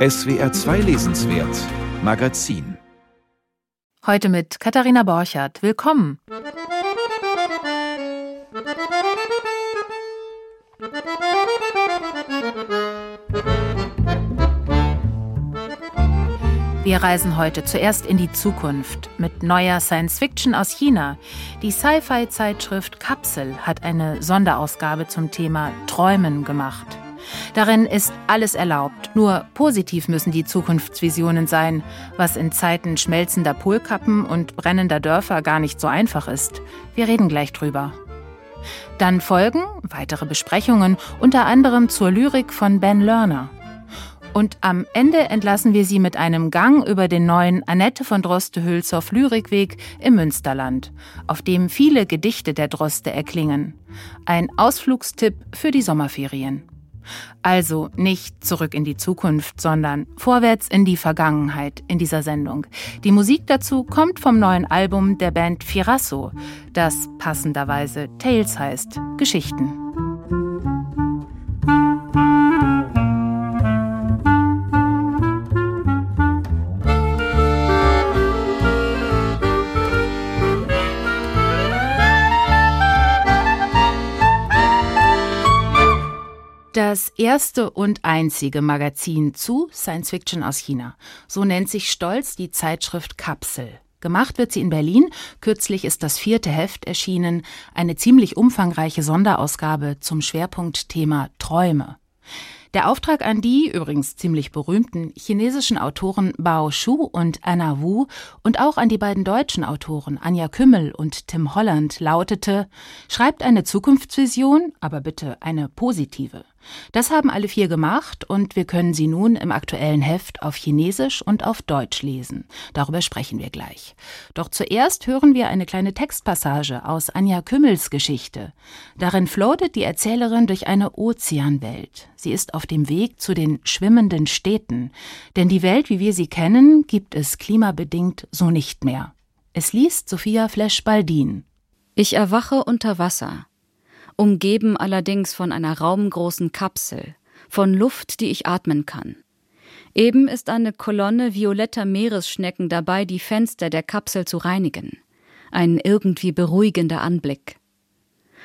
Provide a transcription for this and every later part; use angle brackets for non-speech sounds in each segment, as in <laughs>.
SWR 2 Lesenswert Magazin Heute mit Katharina Borchardt. Willkommen. Wir reisen heute zuerst in die Zukunft mit neuer Science Fiction aus China. Die Sci-Fi-Zeitschrift Kapsel hat eine Sonderausgabe zum Thema Träumen gemacht. Darin ist alles erlaubt, nur positiv müssen die Zukunftsvisionen sein, was in Zeiten schmelzender Polkappen und brennender Dörfer gar nicht so einfach ist. Wir reden gleich drüber. Dann folgen weitere Besprechungen, unter anderem zur Lyrik von Ben Lerner. Und am Ende entlassen wir Sie mit einem Gang über den neuen Annette von Droste-Hülshoff Lyrikweg im Münsterland, auf dem viele Gedichte der Droste erklingen. Ein Ausflugstipp für die Sommerferien. Also nicht zurück in die Zukunft, sondern vorwärts in die Vergangenheit in dieser Sendung. Die Musik dazu kommt vom neuen Album der Band Firasso, das passenderweise Tales heißt, Geschichten. Das erste und einzige Magazin zu Science Fiction aus China. So nennt sich stolz die Zeitschrift Kapsel. Gemacht wird sie in Berlin. Kürzlich ist das vierte Heft erschienen, eine ziemlich umfangreiche Sonderausgabe zum Schwerpunktthema Träume. Der Auftrag an die übrigens ziemlich berühmten chinesischen Autoren Bao Shu und Anna Wu und auch an die beiden deutschen Autoren Anja Kümmel und Tim Holland lautete: Schreibt eine Zukunftsvision, aber bitte eine positive. Das haben alle vier gemacht und wir können sie nun im aktuellen Heft auf Chinesisch und auf Deutsch lesen. Darüber sprechen wir gleich. Doch zuerst hören wir eine kleine Textpassage aus Anja Kümmels Geschichte. Darin floatet die Erzählerin durch eine Ozeanwelt. Sie ist auf dem Weg zu den schwimmenden Städten, denn die Welt, wie wir sie kennen, gibt es klimabedingt so nicht mehr. Es liest Sophia Flesch-Baldin. Ich erwache unter Wasser umgeben allerdings von einer raumgroßen Kapsel, von Luft, die ich atmen kann. Eben ist eine Kolonne violetter Meeresschnecken dabei, die Fenster der Kapsel zu reinigen. Ein irgendwie beruhigender Anblick.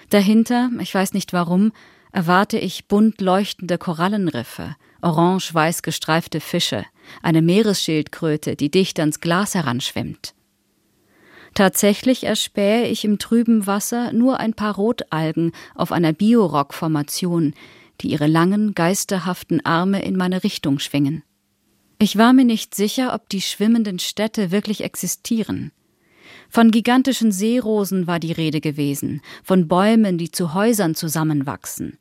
Dahinter, ich weiß nicht warum, erwarte ich bunt leuchtende Korallenriffe, orange-weiß gestreifte Fische, eine Meeresschildkröte, die dicht ans Glas heranschwimmt. Tatsächlich erspähe ich im trüben Wasser nur ein paar Rotalgen auf einer Biorock-Formation, die ihre langen, geisterhaften Arme in meine Richtung schwingen. Ich war mir nicht sicher, ob die schwimmenden Städte wirklich existieren. Von gigantischen Seerosen war die Rede gewesen, von Bäumen, die zu Häusern zusammenwachsen,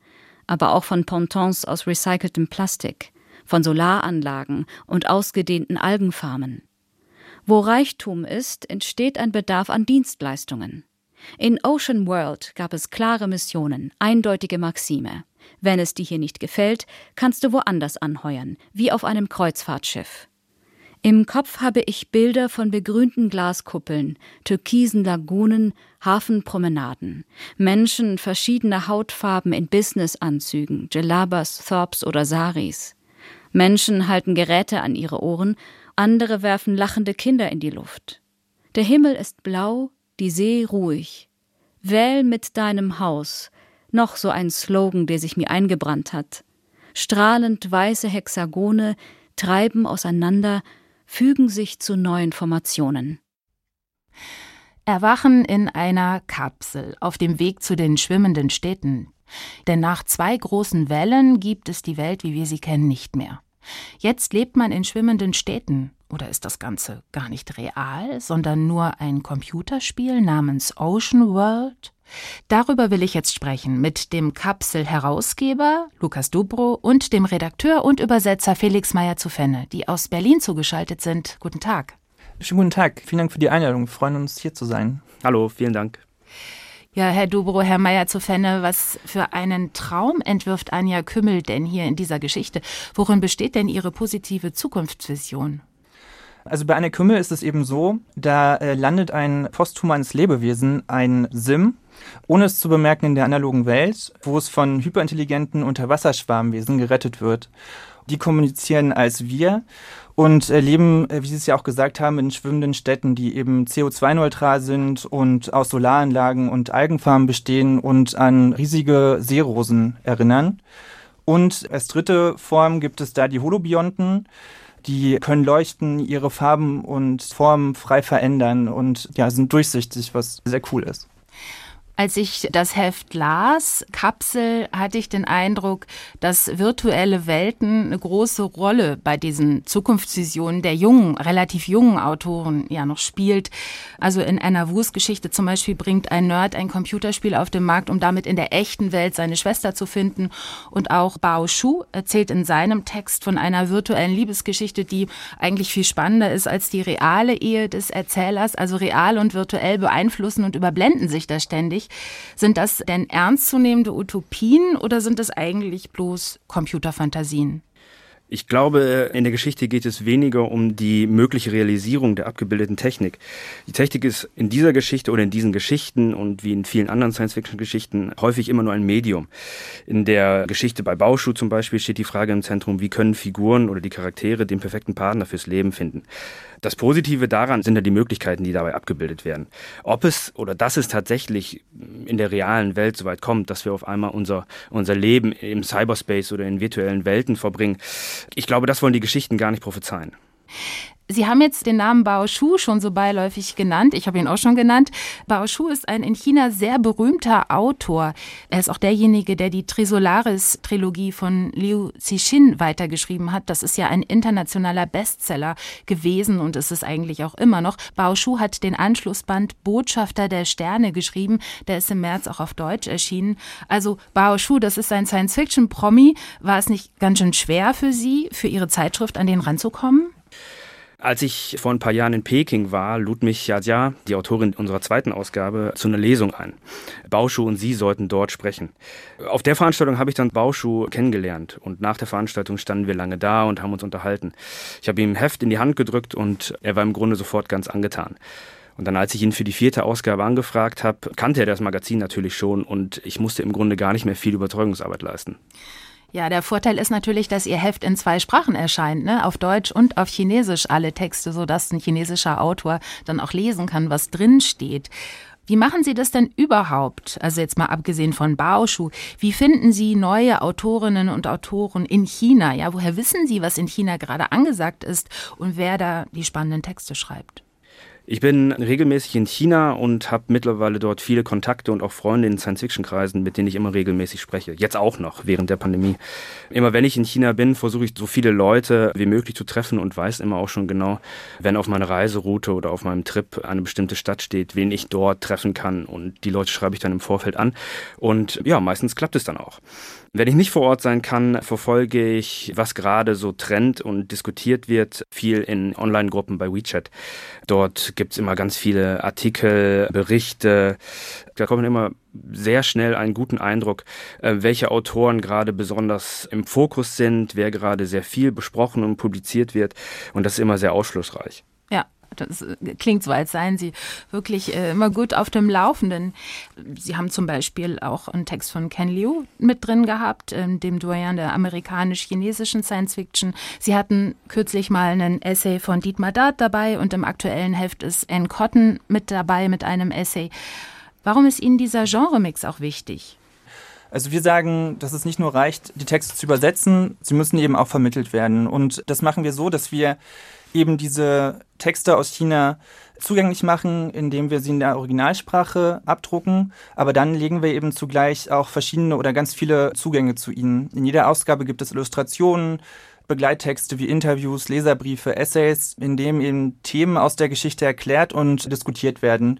aber auch von Pontons aus recyceltem Plastik, von Solaranlagen und ausgedehnten Algenfarmen. Wo Reichtum ist, entsteht ein Bedarf an Dienstleistungen. In Ocean World gab es klare Missionen, eindeutige Maxime. Wenn es dir hier nicht gefällt, kannst du woanders anheuern, wie auf einem Kreuzfahrtschiff. Im Kopf habe ich Bilder von begrünten Glaskuppeln, türkisen Lagunen, Hafenpromenaden, Menschen verschiedener Hautfarben in Businessanzügen, Gelabas, Thorps oder Saris. Menschen halten Geräte an ihre Ohren andere werfen lachende Kinder in die Luft. Der Himmel ist blau, die See ruhig. Wähl mit deinem Haus, noch so ein Slogan, der sich mir eingebrannt hat. Strahlend weiße Hexagone treiben auseinander, fügen sich zu neuen Formationen. Erwachen in einer Kapsel auf dem Weg zu den schwimmenden Städten. Denn nach zwei großen Wellen gibt es die Welt, wie wir sie kennen, nicht mehr. Jetzt lebt man in schwimmenden Städten. Oder ist das Ganze gar nicht real, sondern nur ein Computerspiel namens Ocean World? Darüber will ich jetzt sprechen mit dem Kapsel-Herausgeber Lukas Dubro und dem Redakteur und Übersetzer Felix Meyer zu Fenne, die aus Berlin zugeschaltet sind. Guten Tag. Schönen guten Tag. Vielen Dank für die Einladung. Wir freuen uns, hier zu sein. Hallo, vielen Dank. Ja, Herr Dubro, Herr Meier zu Fenne, was für einen Traum entwirft Anja Kümmel denn hier in dieser Geschichte? Worin besteht denn Ihre positive Zukunftsvision? Also bei Anja Kümmel ist es eben so, da äh, landet ein posthumanes Lebewesen, ein Sim, ohne es zu bemerken in der analogen Welt, wo es von hyperintelligenten Unterwasserschwarmwesen gerettet wird. Die kommunizieren als wir und leben, wie Sie es ja auch gesagt haben, in schwimmenden Städten, die eben CO2-neutral sind und aus Solaranlagen und Algenfarmen bestehen und an riesige Seerosen erinnern. Und als dritte Form gibt es da die Holobionten. Die können leuchten, ihre Farben und Formen frei verändern und ja, sind durchsichtig, was sehr cool ist. Als ich das Heft las, Kapsel, hatte ich den Eindruck, dass virtuelle Welten eine große Rolle bei diesen Zukunftsvisionen der jungen, relativ jungen Autoren ja noch spielt. Also in einer Wurstgeschichte zum Beispiel bringt ein Nerd ein Computerspiel auf den Markt, um damit in der echten Welt seine Schwester zu finden. Und auch Bao Shu erzählt in seinem Text von einer virtuellen Liebesgeschichte, die eigentlich viel spannender ist als die reale Ehe des Erzählers. Also real und virtuell beeinflussen und überblenden sich da ständig eigentlich. Sind das denn ernstzunehmende Utopien oder sind es eigentlich bloß Computerfantasien? Ich glaube, in der Geschichte geht es weniger um die mögliche Realisierung der abgebildeten Technik. Die Technik ist in dieser Geschichte oder in diesen Geschichten und wie in vielen anderen Science-Fiction-Geschichten häufig immer nur ein Medium. In der Geschichte bei Bauschuh zum Beispiel steht die Frage im Zentrum, wie können Figuren oder die Charaktere den perfekten Partner fürs Leben finden. Das Positive daran sind ja die Möglichkeiten, die dabei abgebildet werden. Ob es oder dass es tatsächlich in der realen Welt so weit kommt, dass wir auf einmal unser, unser Leben im Cyberspace oder in virtuellen Welten verbringen, ich glaube, das wollen die Geschichten gar nicht prophezeien. Sie haben jetzt den Namen Bao Shu schon so beiläufig genannt. Ich habe ihn auch schon genannt. Bao Shu ist ein in China sehr berühmter Autor. Er ist auch derjenige, der die Trisolaris-Trilogie von Liu Cixin weitergeschrieben hat. Das ist ja ein internationaler Bestseller gewesen und ist es eigentlich auch immer noch. Bao Shu hat den Anschlussband Botschafter der Sterne geschrieben. Der ist im März auch auf Deutsch erschienen. Also Bao Shu, das ist ein Science-Fiction-Promi. War es nicht ganz schön schwer für Sie, für Ihre Zeitschrift an den ranzukommen? Als ich vor ein paar Jahren in Peking war, lud mich Yadja, die Autorin unserer zweiten Ausgabe, zu einer Lesung ein. Bauschuh und sie sollten dort sprechen. Auf der Veranstaltung habe ich dann Bauschuh kennengelernt und nach der Veranstaltung standen wir lange da und haben uns unterhalten. Ich habe ihm ein Heft in die Hand gedrückt und er war im Grunde sofort ganz angetan. Und dann, als ich ihn für die vierte Ausgabe angefragt habe, kannte er das Magazin natürlich schon und ich musste im Grunde gar nicht mehr viel Überzeugungsarbeit leisten. Ja, der Vorteil ist natürlich, dass Ihr Heft in zwei Sprachen erscheint, ne? auf Deutsch und auf Chinesisch alle Texte, sodass ein chinesischer Autor dann auch lesen kann, was drin steht. Wie machen Sie das denn überhaupt? Also jetzt mal abgesehen von Baoshu. Wie finden Sie neue Autorinnen und Autoren in China? Ja, woher wissen Sie, was in China gerade angesagt ist und wer da die spannenden Texte schreibt? Ich bin regelmäßig in China und habe mittlerweile dort viele Kontakte und auch Freunde in Science-Fiction-Kreisen, mit denen ich immer regelmäßig spreche. Jetzt auch noch, während der Pandemie. Immer wenn ich in China bin, versuche ich so viele Leute wie möglich zu treffen und weiß immer auch schon genau, wenn auf meiner Reiseroute oder auf meinem Trip eine bestimmte Stadt steht, wen ich dort treffen kann. Und die Leute schreibe ich dann im Vorfeld an. Und ja, meistens klappt es dann auch. Wenn ich nicht vor Ort sein kann, verfolge ich, was gerade so trennt und diskutiert wird, viel in Online-Gruppen bei WeChat. Dort gibt's immer ganz viele Artikel, Berichte. Da kommt man immer sehr schnell einen guten Eindruck, äh, welche Autoren gerade besonders im Fokus sind, wer gerade sehr viel besprochen und publiziert wird. Und das ist immer sehr ausschlussreich. Das äh, klingt so, als seien Sie wirklich äh, immer gut auf dem Laufenden. Sie haben zum Beispiel auch einen Text von Ken Liu mit drin gehabt, ähm, dem Doyen der amerikanisch-chinesischen Science Fiction. Sie hatten kürzlich mal einen Essay von Dietmar Dart dabei und im aktuellen Heft ist Anne Cotton mit dabei mit einem Essay. Warum ist Ihnen dieser Genremix auch wichtig? Also wir sagen, dass es nicht nur reicht, die Texte zu übersetzen, sie müssen eben auch vermittelt werden. Und das machen wir so, dass wir eben diese Texte aus China zugänglich machen, indem wir sie in der Originalsprache abdrucken. Aber dann legen wir eben zugleich auch verschiedene oder ganz viele Zugänge zu ihnen. In jeder Ausgabe gibt es Illustrationen, Begleittexte wie Interviews, Leserbriefe, Essays, in denen eben Themen aus der Geschichte erklärt und diskutiert werden.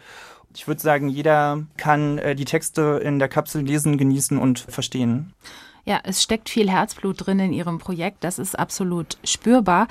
Ich würde sagen, jeder kann äh, die Texte in der Kapsel lesen, genießen und verstehen. Ja, es steckt viel Herzblut drin in Ihrem Projekt, das ist absolut spürbar.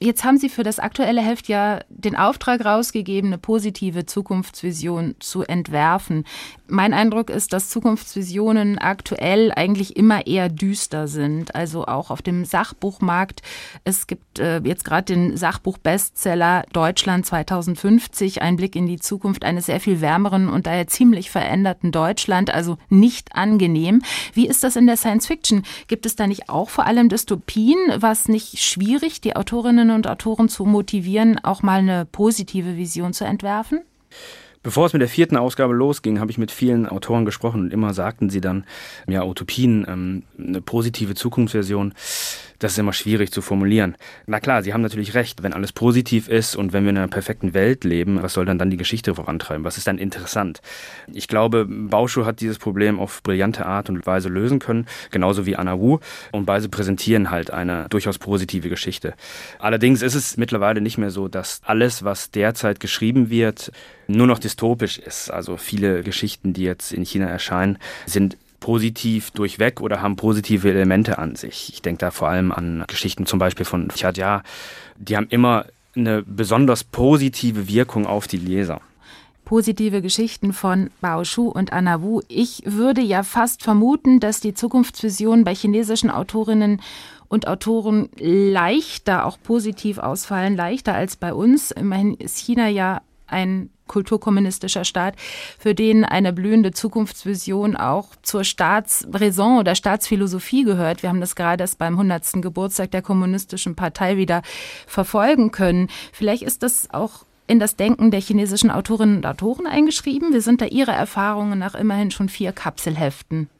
Jetzt haben Sie für das aktuelle Heft ja den Auftrag rausgegeben, eine positive Zukunftsvision zu entwerfen. Mein Eindruck ist, dass Zukunftsvisionen aktuell eigentlich immer eher düster sind. Also auch auf dem Sachbuchmarkt. Es gibt äh, jetzt gerade den Sachbuch-Bestseller Deutschland 2050, ein Blick in die Zukunft eines sehr viel wärmeren und daher ziemlich veränderten Deutschland. Also nicht angenehm. Wie ist das in der Science Fiction? Gibt es da nicht auch vor allem Dystopien? Was nicht schwierig, die Autorinnen und Autoren zu motivieren, auch mal eine positive Vision zu entwerfen? Bevor es mit der vierten Ausgabe losging, habe ich mit vielen Autoren gesprochen und immer sagten sie dann, ja, Utopien, ähm, eine positive Zukunftsversion das ist immer schwierig zu formulieren. Na klar, Sie haben natürlich recht, wenn alles positiv ist und wenn wir in einer perfekten Welt leben, was soll dann dann die Geschichte vorantreiben? Was ist dann interessant? Ich glaube, Bauschuh hat dieses Problem auf brillante Art und Weise lösen können, genauso wie Anna Wu. Und beide präsentieren halt eine durchaus positive Geschichte. Allerdings ist es mittlerweile nicht mehr so, dass alles, was derzeit geschrieben wird, nur noch dystopisch ist. Also viele Geschichten, die jetzt in China erscheinen, sind positiv durchweg oder haben positive Elemente an sich. Ich denke da vor allem an Geschichten zum Beispiel von Chadja. Die haben immer eine besonders positive Wirkung auf die Leser positive Geschichten von Bao Shu und Anna Wu. Ich würde ja fast vermuten, dass die Zukunftsvisionen bei chinesischen Autorinnen und Autoren leichter auch positiv ausfallen, leichter als bei uns. Immerhin ist China ja ein kulturkommunistischer Staat, für den eine blühende Zukunftsvision auch zur Staatsräson oder Staatsphilosophie gehört. Wir haben das gerade erst beim 100. Geburtstag der kommunistischen Partei wieder verfolgen können. Vielleicht ist das auch in das Denken der chinesischen Autorinnen und Autoren eingeschrieben. Wir sind da Ihrer Erfahrungen nach immerhin schon vier Kapselheften.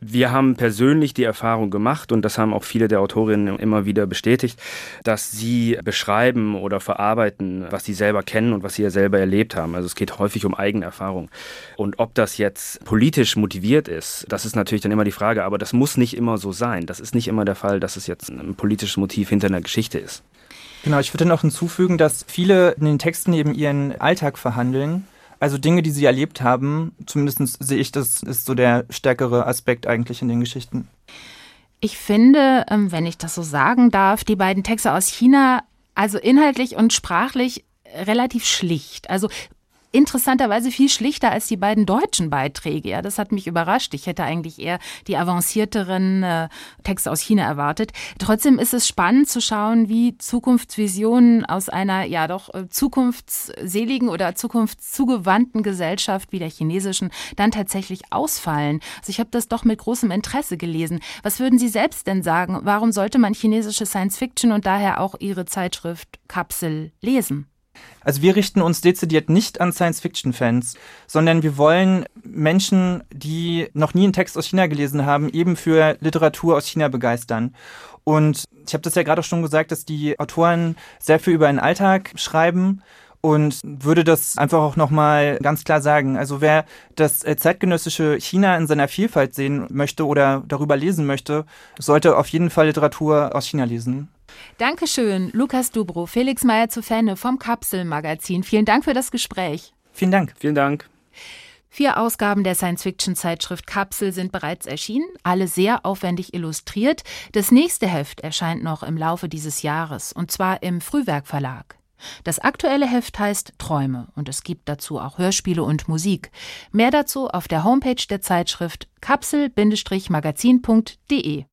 Wir haben persönlich die Erfahrung gemacht und das haben auch viele der Autorinnen immer wieder bestätigt, dass sie beschreiben oder verarbeiten, was sie selber kennen und was sie ja selber erlebt haben. Also es geht häufig um eigene Erfahrung. Und ob das jetzt politisch motiviert ist, das ist natürlich dann immer die Frage, aber das muss nicht immer so sein. Das ist nicht immer der Fall, dass es jetzt ein politisches Motiv hinter einer Geschichte ist. Genau, ich würde noch hinzufügen, dass viele in den Texten eben ihren Alltag verhandeln also Dinge, die sie erlebt haben, zumindest sehe ich, das ist so der stärkere Aspekt eigentlich in den Geschichten. Ich finde, ähm, wenn ich das so sagen darf, die beiden Texte aus China, also inhaltlich und sprachlich relativ schlicht. Also interessanterweise viel schlichter als die beiden deutschen Beiträge. Ja, das hat mich überrascht. Ich hätte eigentlich eher die avancierteren äh, Texte aus China erwartet. Trotzdem ist es spannend zu schauen, wie Zukunftsvisionen aus einer ja doch äh, zukunftsseligen oder zukunftszugewandten Gesellschaft wie der chinesischen dann tatsächlich ausfallen. Also ich habe das doch mit großem Interesse gelesen. Was würden Sie selbst denn sagen? Warum sollte man chinesische Science Fiction und daher auch Ihre Zeitschrift Kapsel lesen? Also wir richten uns dezidiert nicht an Science-Fiction-Fans, sondern wir wollen Menschen, die noch nie einen Text aus China gelesen haben, eben für Literatur aus China begeistern. Und ich habe das ja gerade schon gesagt, dass die Autoren sehr viel über den Alltag schreiben und würde das einfach auch nochmal ganz klar sagen. Also wer das äh, zeitgenössische China in seiner Vielfalt sehen möchte oder darüber lesen möchte, sollte auf jeden Fall Literatur aus China lesen. Dankeschön, Lukas Dubro, Felix Meyer zu Fenne vom Kapselmagazin. Vielen Dank für das Gespräch. Vielen Dank. Vielen Dank. Vier Ausgaben der Science-Fiction-Zeitschrift Kapsel sind bereits erschienen, alle sehr aufwendig illustriert. Das nächste Heft erscheint noch im Laufe dieses Jahres, und zwar im Frühwerk Verlag. Das aktuelle Heft heißt Träume und es gibt dazu auch Hörspiele und Musik. Mehr dazu auf der Homepage der Zeitschrift kapsel-magazin.de.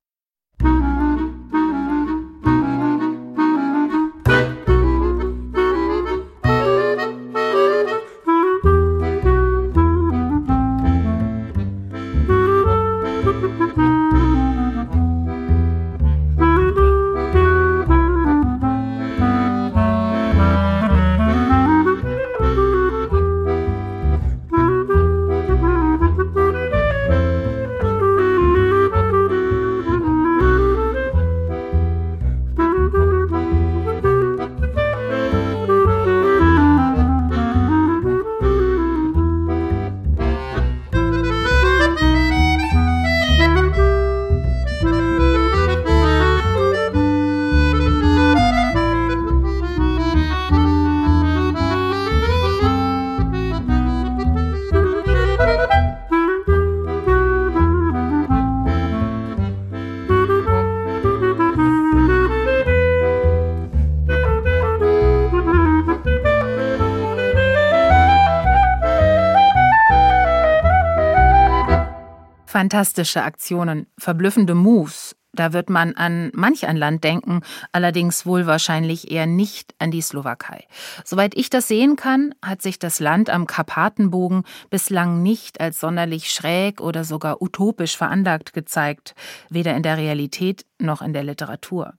Fantastische Aktionen, verblüffende Moves. Da wird man an manch ein Land denken, allerdings wohl wahrscheinlich eher nicht an die Slowakei. Soweit ich das sehen kann, hat sich das Land am Karpatenbogen bislang nicht als sonderlich schräg oder sogar utopisch veranlagt gezeigt, weder in der Realität noch in der Literatur.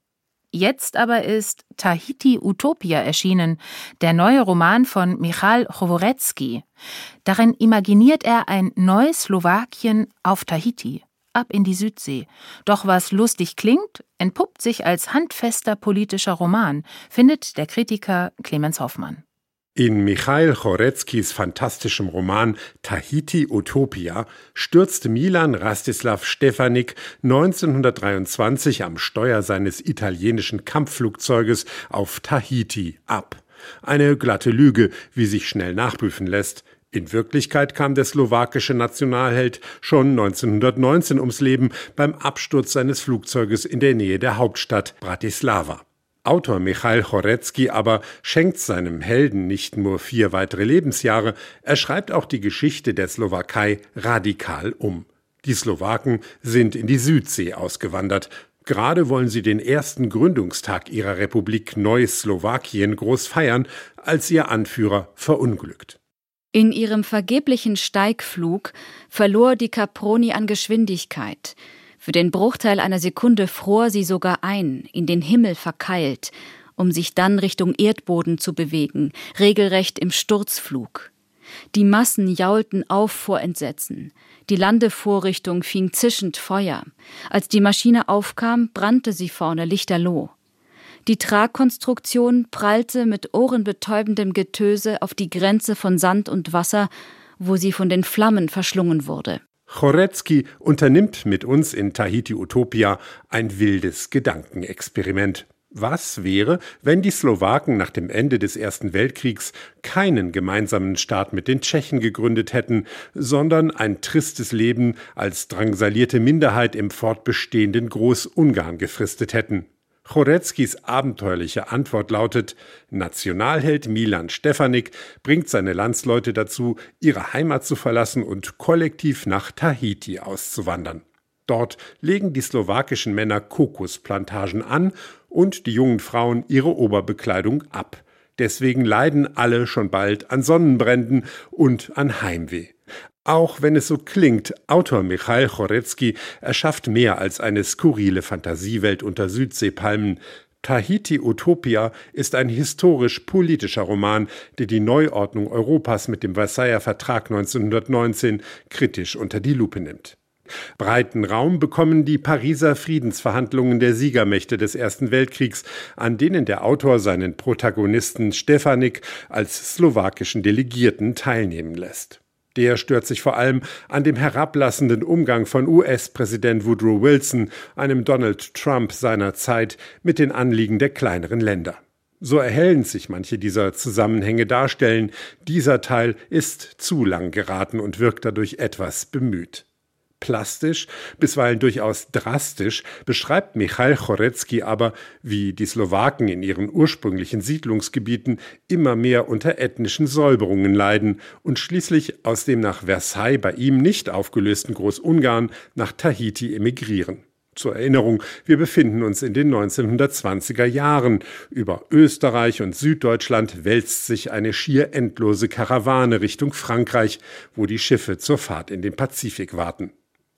Jetzt aber ist Tahiti Utopia erschienen, der neue Roman von Michal Choworecki. Darin imaginiert er ein neues Slowakien auf Tahiti, ab in die Südsee. Doch was lustig klingt, entpuppt sich als handfester politischer Roman, findet der Kritiker Clemens Hoffmann. In Michail Choreckis fantastischem Roman Tahiti Utopia stürzte Milan Rastislav Stefanik 1923 am Steuer seines italienischen Kampfflugzeuges auf Tahiti ab. Eine glatte Lüge, wie sich schnell nachprüfen lässt. In Wirklichkeit kam der slowakische Nationalheld schon 1919 ums Leben beim Absturz seines Flugzeuges in der Nähe der Hauptstadt Bratislava. Autor Michail Chorecki aber schenkt seinem Helden nicht nur vier weitere Lebensjahre, er schreibt auch die Geschichte der Slowakei radikal um. Die Slowaken sind in die Südsee ausgewandert. Gerade wollen sie den ersten Gründungstag ihrer Republik Neuslowakien groß feiern, als ihr Anführer verunglückt. In ihrem vergeblichen Steigflug verlor die Caproni an Geschwindigkeit. Für den Bruchteil einer Sekunde fror sie sogar ein, in den Himmel verkeilt, um sich dann Richtung Erdboden zu bewegen, regelrecht im Sturzflug. Die Massen jaulten auf vor Entsetzen. Die Landevorrichtung fing zischend Feuer. Als die Maschine aufkam, brannte sie vorne lichterloh. Die Tragkonstruktion prallte mit ohrenbetäubendem Getöse auf die Grenze von Sand und Wasser, wo sie von den Flammen verschlungen wurde. Chorecki unternimmt mit uns in Tahiti Utopia ein wildes Gedankenexperiment. Was wäre, wenn die Slowaken nach dem Ende des Ersten Weltkriegs keinen gemeinsamen Staat mit den Tschechen gegründet hätten, sondern ein tristes Leben als drangsalierte Minderheit im fortbestehenden Großungarn gefristet hätten? Choreckis abenteuerliche Antwort lautet, Nationalheld Milan Stefanik bringt seine Landsleute dazu, ihre Heimat zu verlassen und kollektiv nach Tahiti auszuwandern. Dort legen die slowakischen Männer Kokosplantagen an und die jungen Frauen ihre Oberbekleidung ab. Deswegen leiden alle schon bald an Sonnenbränden und an Heimweh. Auch wenn es so klingt, Autor Michail Chorecki erschafft mehr als eine skurrile Fantasiewelt unter Südseepalmen. Tahiti Utopia ist ein historisch-politischer Roman, der die Neuordnung Europas mit dem Versailler Vertrag 1919 kritisch unter die Lupe nimmt. Breiten Raum bekommen die Pariser Friedensverhandlungen der Siegermächte des Ersten Weltkriegs, an denen der Autor seinen Protagonisten Stefanik als slowakischen Delegierten teilnehmen lässt. Der stört sich vor allem an dem herablassenden Umgang von US-Präsident Woodrow Wilson, einem Donald Trump seiner Zeit, mit den Anliegen der kleineren Länder. So erhellend sich manche dieser Zusammenhänge darstellen, dieser Teil ist zu lang geraten und wirkt dadurch etwas bemüht. Plastisch, bisweilen durchaus drastisch, beschreibt Michail Chorecki aber, wie die Slowaken in ihren ursprünglichen Siedlungsgebieten immer mehr unter ethnischen Säuberungen leiden und schließlich aus dem nach Versailles bei ihm nicht aufgelösten Großungarn nach Tahiti emigrieren. Zur Erinnerung, wir befinden uns in den 1920er Jahren. Über Österreich und Süddeutschland wälzt sich eine schier endlose Karawane Richtung Frankreich, wo die Schiffe zur Fahrt in den Pazifik warten.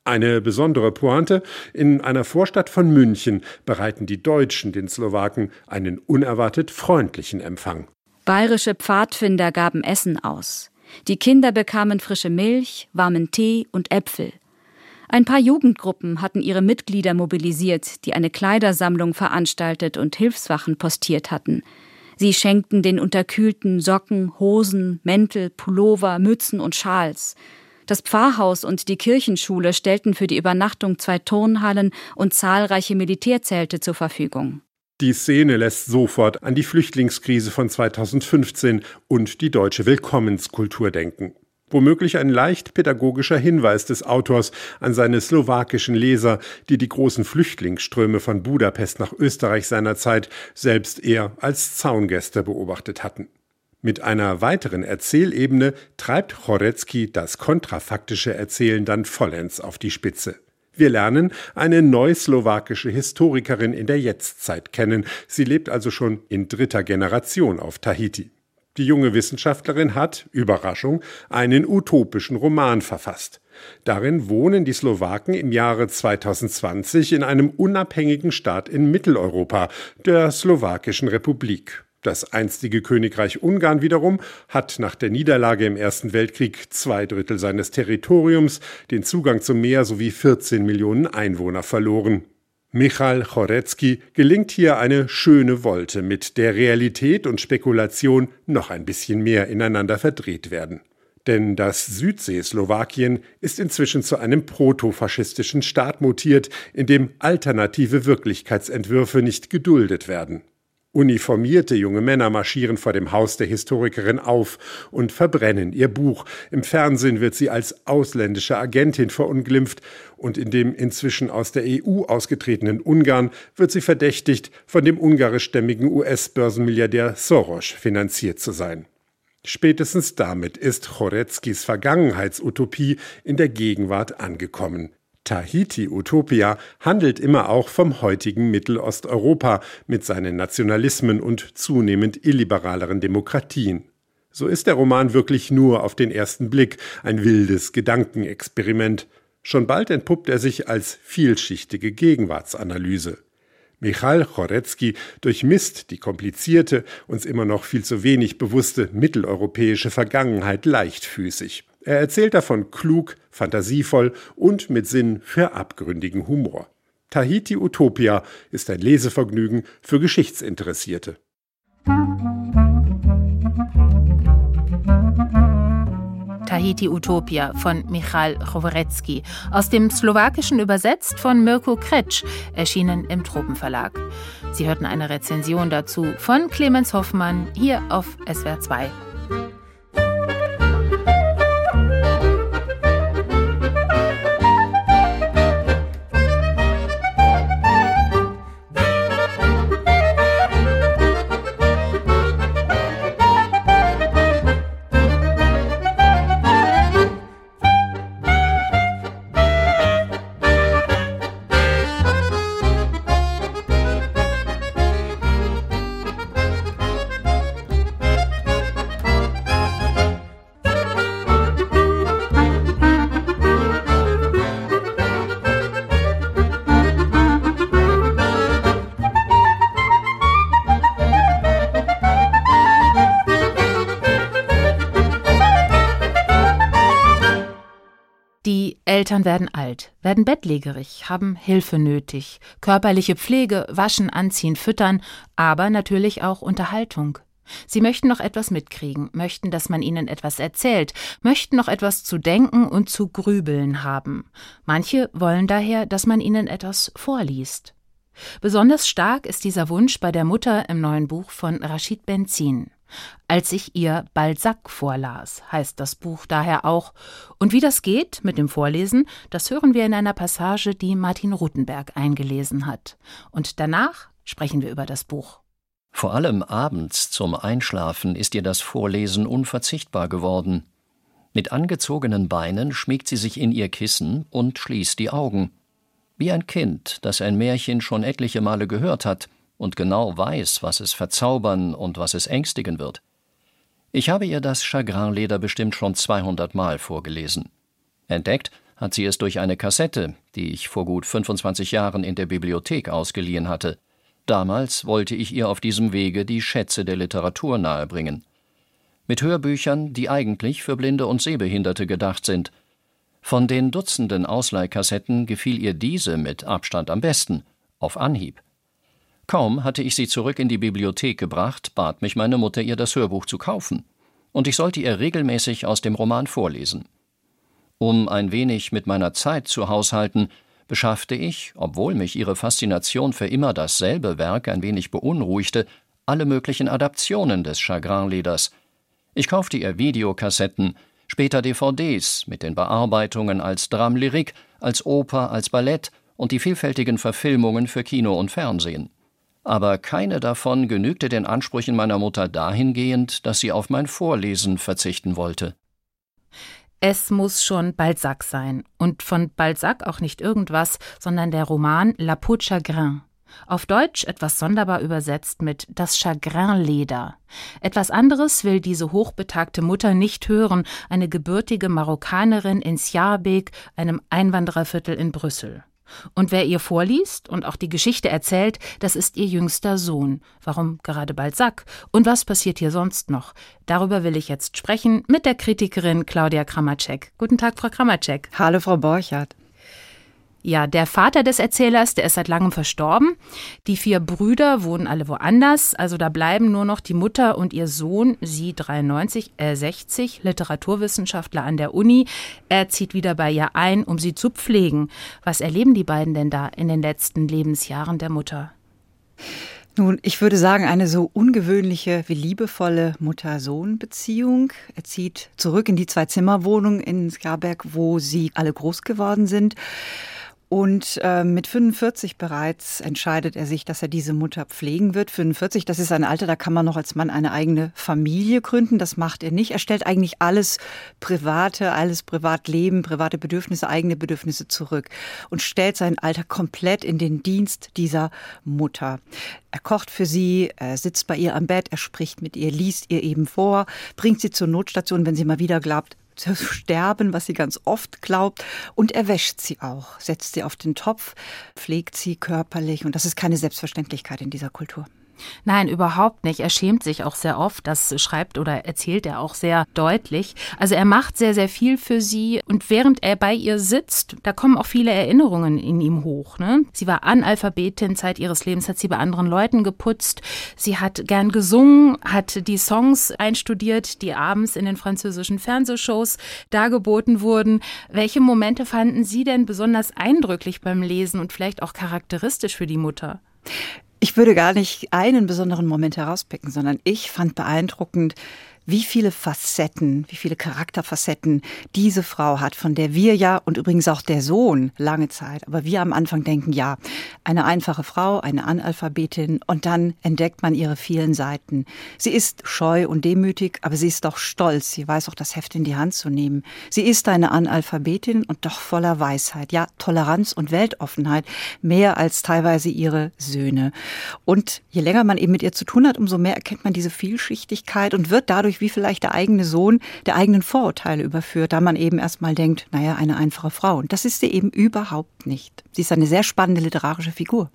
Eine besondere Pointe, in einer Vorstadt von München bereiten die Deutschen den Slowaken einen unerwartet freundlichen Empfang. Bayerische Pfadfinder gaben Essen aus. Die Kinder bekamen frische Milch, warmen Tee und Äpfel. Ein paar Jugendgruppen hatten ihre Mitglieder mobilisiert, die eine Kleidersammlung veranstaltet und Hilfswachen postiert hatten. Sie schenkten den Unterkühlten Socken, Hosen, Mäntel, Pullover, Mützen und Schals. Das Pfarrhaus und die Kirchenschule stellten für die Übernachtung zwei Turnhallen und zahlreiche Militärzelte zur Verfügung. Die Szene lässt sofort an die Flüchtlingskrise von 2015 und die deutsche Willkommenskultur denken. Womöglich ein leicht pädagogischer Hinweis des Autors an seine slowakischen Leser, die die großen Flüchtlingsströme von Budapest nach Österreich seinerzeit selbst eher als Zaungäste beobachtet hatten. Mit einer weiteren Erzählebene treibt Chorecki das kontrafaktische Erzählen dann vollends auf die Spitze. Wir lernen eine neuslowakische Historikerin in der Jetztzeit kennen. Sie lebt also schon in dritter Generation auf Tahiti. Die junge Wissenschaftlerin hat, Überraschung, einen utopischen Roman verfasst. Darin wohnen die Slowaken im Jahre 2020 in einem unabhängigen Staat in Mitteleuropa, der Slowakischen Republik. Das einstige Königreich Ungarn wiederum hat nach der Niederlage im Ersten Weltkrieg zwei Drittel seines Territoriums, den Zugang zum Meer sowie 14 Millionen Einwohner verloren. Michal Chorecki gelingt hier eine schöne Wolte, mit der Realität und Spekulation noch ein bisschen mehr ineinander verdreht werden. Denn das Südsee-Slowakien ist inzwischen zu einem protofaschistischen Staat mutiert, in dem alternative Wirklichkeitsentwürfe nicht geduldet werden. Uniformierte junge Männer marschieren vor dem Haus der Historikerin auf und verbrennen ihr Buch. Im Fernsehen wird sie als ausländische Agentin verunglimpft und in dem inzwischen aus der EU ausgetretenen Ungarn wird sie verdächtigt, von dem ungarischstämmigen US-Börsenmilliardär Soros finanziert zu sein. Spätestens damit ist Choreckis Vergangenheitsutopie in der Gegenwart angekommen. Tahiti Utopia handelt immer auch vom heutigen Mittelosteuropa mit seinen Nationalismen und zunehmend illiberaleren Demokratien. So ist der Roman wirklich nur auf den ersten Blick ein wildes Gedankenexperiment. Schon bald entpuppt er sich als vielschichtige Gegenwartsanalyse. Michal Chorecki durchmisst die komplizierte, uns immer noch viel zu wenig bewusste mitteleuropäische Vergangenheit leichtfüßig. Er erzählt davon klug, fantasievoll und mit Sinn für abgründigen Humor. Tahiti Utopia ist ein Lesevergnügen für Geschichtsinteressierte. Tahiti Utopia von Michal Choworecki, aus dem Slowakischen übersetzt von Mirko Kretsch, erschienen im Tropenverlag. Sie hörten eine Rezension dazu von Clemens Hoffmann hier auf SWR 2. Eltern werden alt, werden bettlägerig, haben Hilfe nötig, körperliche Pflege, waschen, anziehen, füttern, aber natürlich auch Unterhaltung. Sie möchten noch etwas mitkriegen, möchten, dass man ihnen etwas erzählt, möchten noch etwas zu denken und zu grübeln haben. Manche wollen daher, dass man ihnen etwas vorliest. Besonders stark ist dieser Wunsch bei der Mutter im neuen Buch von Rashid Benzin. Als ich ihr Balzac vorlas, heißt das Buch daher auch. Und wie das geht mit dem Vorlesen, das hören wir in einer Passage, die Martin Rutenberg eingelesen hat. Und danach sprechen wir über das Buch. Vor allem abends zum Einschlafen ist ihr das Vorlesen unverzichtbar geworden. Mit angezogenen Beinen schmiegt sie sich in ihr Kissen und schließt die Augen. Wie ein Kind, das ein Märchen schon etliche Male gehört hat, und genau weiß, was es verzaubern und was es ängstigen wird. Ich habe ihr das Chagrinleder bestimmt schon 200 Mal vorgelesen. Entdeckt hat sie es durch eine Kassette, die ich vor gut 25 Jahren in der Bibliothek ausgeliehen hatte. Damals wollte ich ihr auf diesem Wege die Schätze der Literatur nahebringen. Mit Hörbüchern, die eigentlich für Blinde und Sehbehinderte gedacht sind. Von den Dutzenden Ausleihkassetten gefiel ihr diese mit Abstand am besten, auf Anhieb. Kaum hatte ich sie zurück in die Bibliothek gebracht, bat mich meine Mutter, ihr das Hörbuch zu kaufen, und ich sollte ihr regelmäßig aus dem Roman vorlesen. Um ein wenig mit meiner Zeit zu haushalten, beschaffte ich, obwohl mich ihre Faszination für immer dasselbe Werk ein wenig beunruhigte, alle möglichen Adaptionen des Chagrin-Leders. Ich kaufte ihr Videokassetten, später DVDs mit den Bearbeitungen als Drame lyrique, als Oper, als Ballett und die vielfältigen Verfilmungen für Kino und Fernsehen. Aber keine davon genügte den Ansprüchen meiner Mutter dahingehend, dass sie auf mein Vorlesen verzichten wollte. Es muss schon Balzac sein. Und von Balzac auch nicht irgendwas, sondern der Roman La Peau de Chagrin. Auf Deutsch etwas sonderbar übersetzt mit das Chagrinleder. Etwas anderes will diese hochbetagte Mutter nicht hören, eine gebürtige Marokkanerin in Sjaarbek, einem Einwandererviertel in Brüssel. Und wer ihr vorliest und auch die Geschichte erzählt, das ist ihr jüngster Sohn. Warum gerade Balzac? Und was passiert hier sonst noch? Darüber will ich jetzt sprechen mit der Kritikerin Claudia Kramacek. Guten Tag, Frau Kramacek. Hallo, Frau Borchardt. Ja, der Vater des Erzählers, der ist seit langem verstorben. Die vier Brüder wohnen alle woanders. Also da bleiben nur noch die Mutter und ihr Sohn, sie 93, er 60, Literaturwissenschaftler an der Uni. Er zieht wieder bei ihr ein, um sie zu pflegen. Was erleben die beiden denn da in den letzten Lebensjahren der Mutter? Nun, ich würde sagen, eine so ungewöhnliche wie liebevolle Mutter-Sohn-Beziehung. Er zieht zurück in die Zwei-Zimmer-Wohnung in Skarberg, wo sie alle groß geworden sind. Und äh, mit 45 bereits entscheidet er sich, dass er diese Mutter pflegen wird. 45, das ist ein Alter, da kann man noch als Mann eine eigene Familie gründen. Das macht er nicht. Er stellt eigentlich alles Private, alles Privatleben, private Bedürfnisse, eigene Bedürfnisse zurück und stellt sein Alter komplett in den Dienst dieser Mutter. Er kocht für sie, er sitzt bei ihr am Bett, er spricht mit ihr, liest ihr eben vor, bringt sie zur Notstation, wenn sie mal wieder glaubt, zu sterben, was sie ganz oft glaubt. Und er wäscht sie auch, setzt sie auf den Topf, pflegt sie körperlich. Und das ist keine Selbstverständlichkeit in dieser Kultur. Nein, überhaupt nicht. Er schämt sich auch sehr oft. Das schreibt oder erzählt er auch sehr deutlich. Also er macht sehr, sehr viel für sie. Und während er bei ihr sitzt, da kommen auch viele Erinnerungen in ihm hoch. Ne? Sie war Analphabetin, Zeit ihres Lebens hat sie bei anderen Leuten geputzt. Sie hat gern gesungen, hat die Songs einstudiert, die abends in den französischen Fernsehshows dargeboten wurden. Welche Momente fanden Sie denn besonders eindrücklich beim Lesen und vielleicht auch charakteristisch für die Mutter? Ich würde gar nicht einen besonderen Moment herauspicken, sondern ich fand beeindruckend, wie viele Facetten, wie viele Charakterfacetten diese Frau hat, von der wir ja und übrigens auch der Sohn lange Zeit, aber wir am Anfang denken, ja, eine einfache Frau, eine Analphabetin und dann entdeckt man ihre vielen Seiten. Sie ist scheu und demütig, aber sie ist doch stolz. Sie weiß auch das Heft in die Hand zu nehmen. Sie ist eine Analphabetin und doch voller Weisheit, ja, Toleranz und Weltoffenheit, mehr als teilweise ihre Söhne. Und je länger man eben mit ihr zu tun hat, umso mehr erkennt man diese Vielschichtigkeit und wird dadurch wie vielleicht der eigene Sohn der eigenen Vorurteile überführt, da man eben erstmal denkt, naja, eine einfache Frau. Und das ist sie eben überhaupt nicht. Sie ist eine sehr spannende literarische Figur.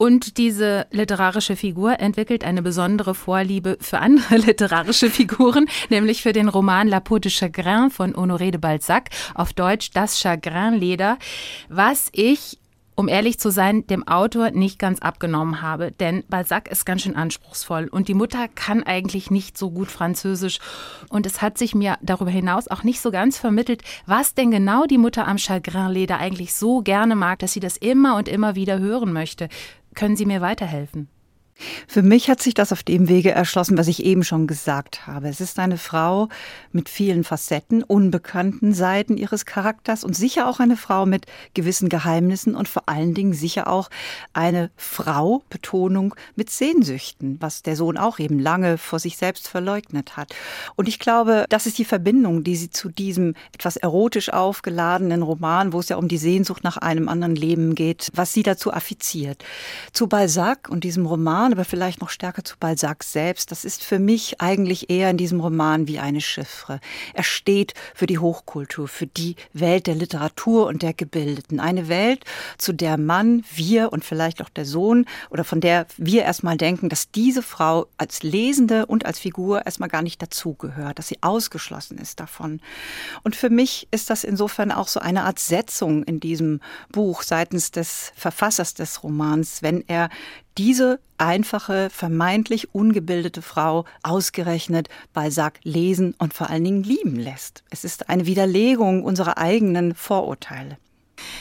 Und diese literarische Figur entwickelt eine besondere Vorliebe für andere <laughs> literarische Figuren, nämlich für den Roman La Peau de Chagrin von Honoré de Balzac, auf Deutsch Das Chagrinleder, was ich um ehrlich zu sein, dem Autor nicht ganz abgenommen habe. Denn Balzac ist ganz schön anspruchsvoll und die Mutter kann eigentlich nicht so gut Französisch. Und es hat sich mir darüber hinaus auch nicht so ganz vermittelt, was denn genau die Mutter am Chagrinleder eigentlich so gerne mag, dass sie das immer und immer wieder hören möchte. Können Sie mir weiterhelfen? Für mich hat sich das auf dem Wege erschlossen, was ich eben schon gesagt habe. Es ist eine Frau mit vielen Facetten, unbekannten Seiten ihres Charakters und sicher auch eine Frau mit gewissen Geheimnissen und vor allen Dingen sicher auch eine Frau, Betonung, mit Sehnsüchten, was der Sohn auch eben lange vor sich selbst verleugnet hat. Und ich glaube, das ist die Verbindung, die sie zu diesem etwas erotisch aufgeladenen Roman, wo es ja um die Sehnsucht nach einem anderen Leben geht, was sie dazu affiziert. Zu Balzac und diesem Roman Roman, aber vielleicht noch stärker zu Balzac selbst. Das ist für mich eigentlich eher in diesem Roman wie eine Chiffre. Er steht für die Hochkultur, für die Welt der Literatur und der Gebildeten. Eine Welt, zu der Mann, wir und vielleicht auch der Sohn oder von der wir erstmal denken, dass diese Frau als Lesende und als Figur erstmal gar nicht dazugehört, dass sie ausgeschlossen ist davon. Und für mich ist das insofern auch so eine Art Setzung in diesem Buch seitens des Verfassers des Romans, wenn er diese einfache, vermeintlich ungebildete Frau ausgerechnet Balzac lesen und vor allen Dingen lieben lässt. Es ist eine Widerlegung unserer eigenen Vorurteile.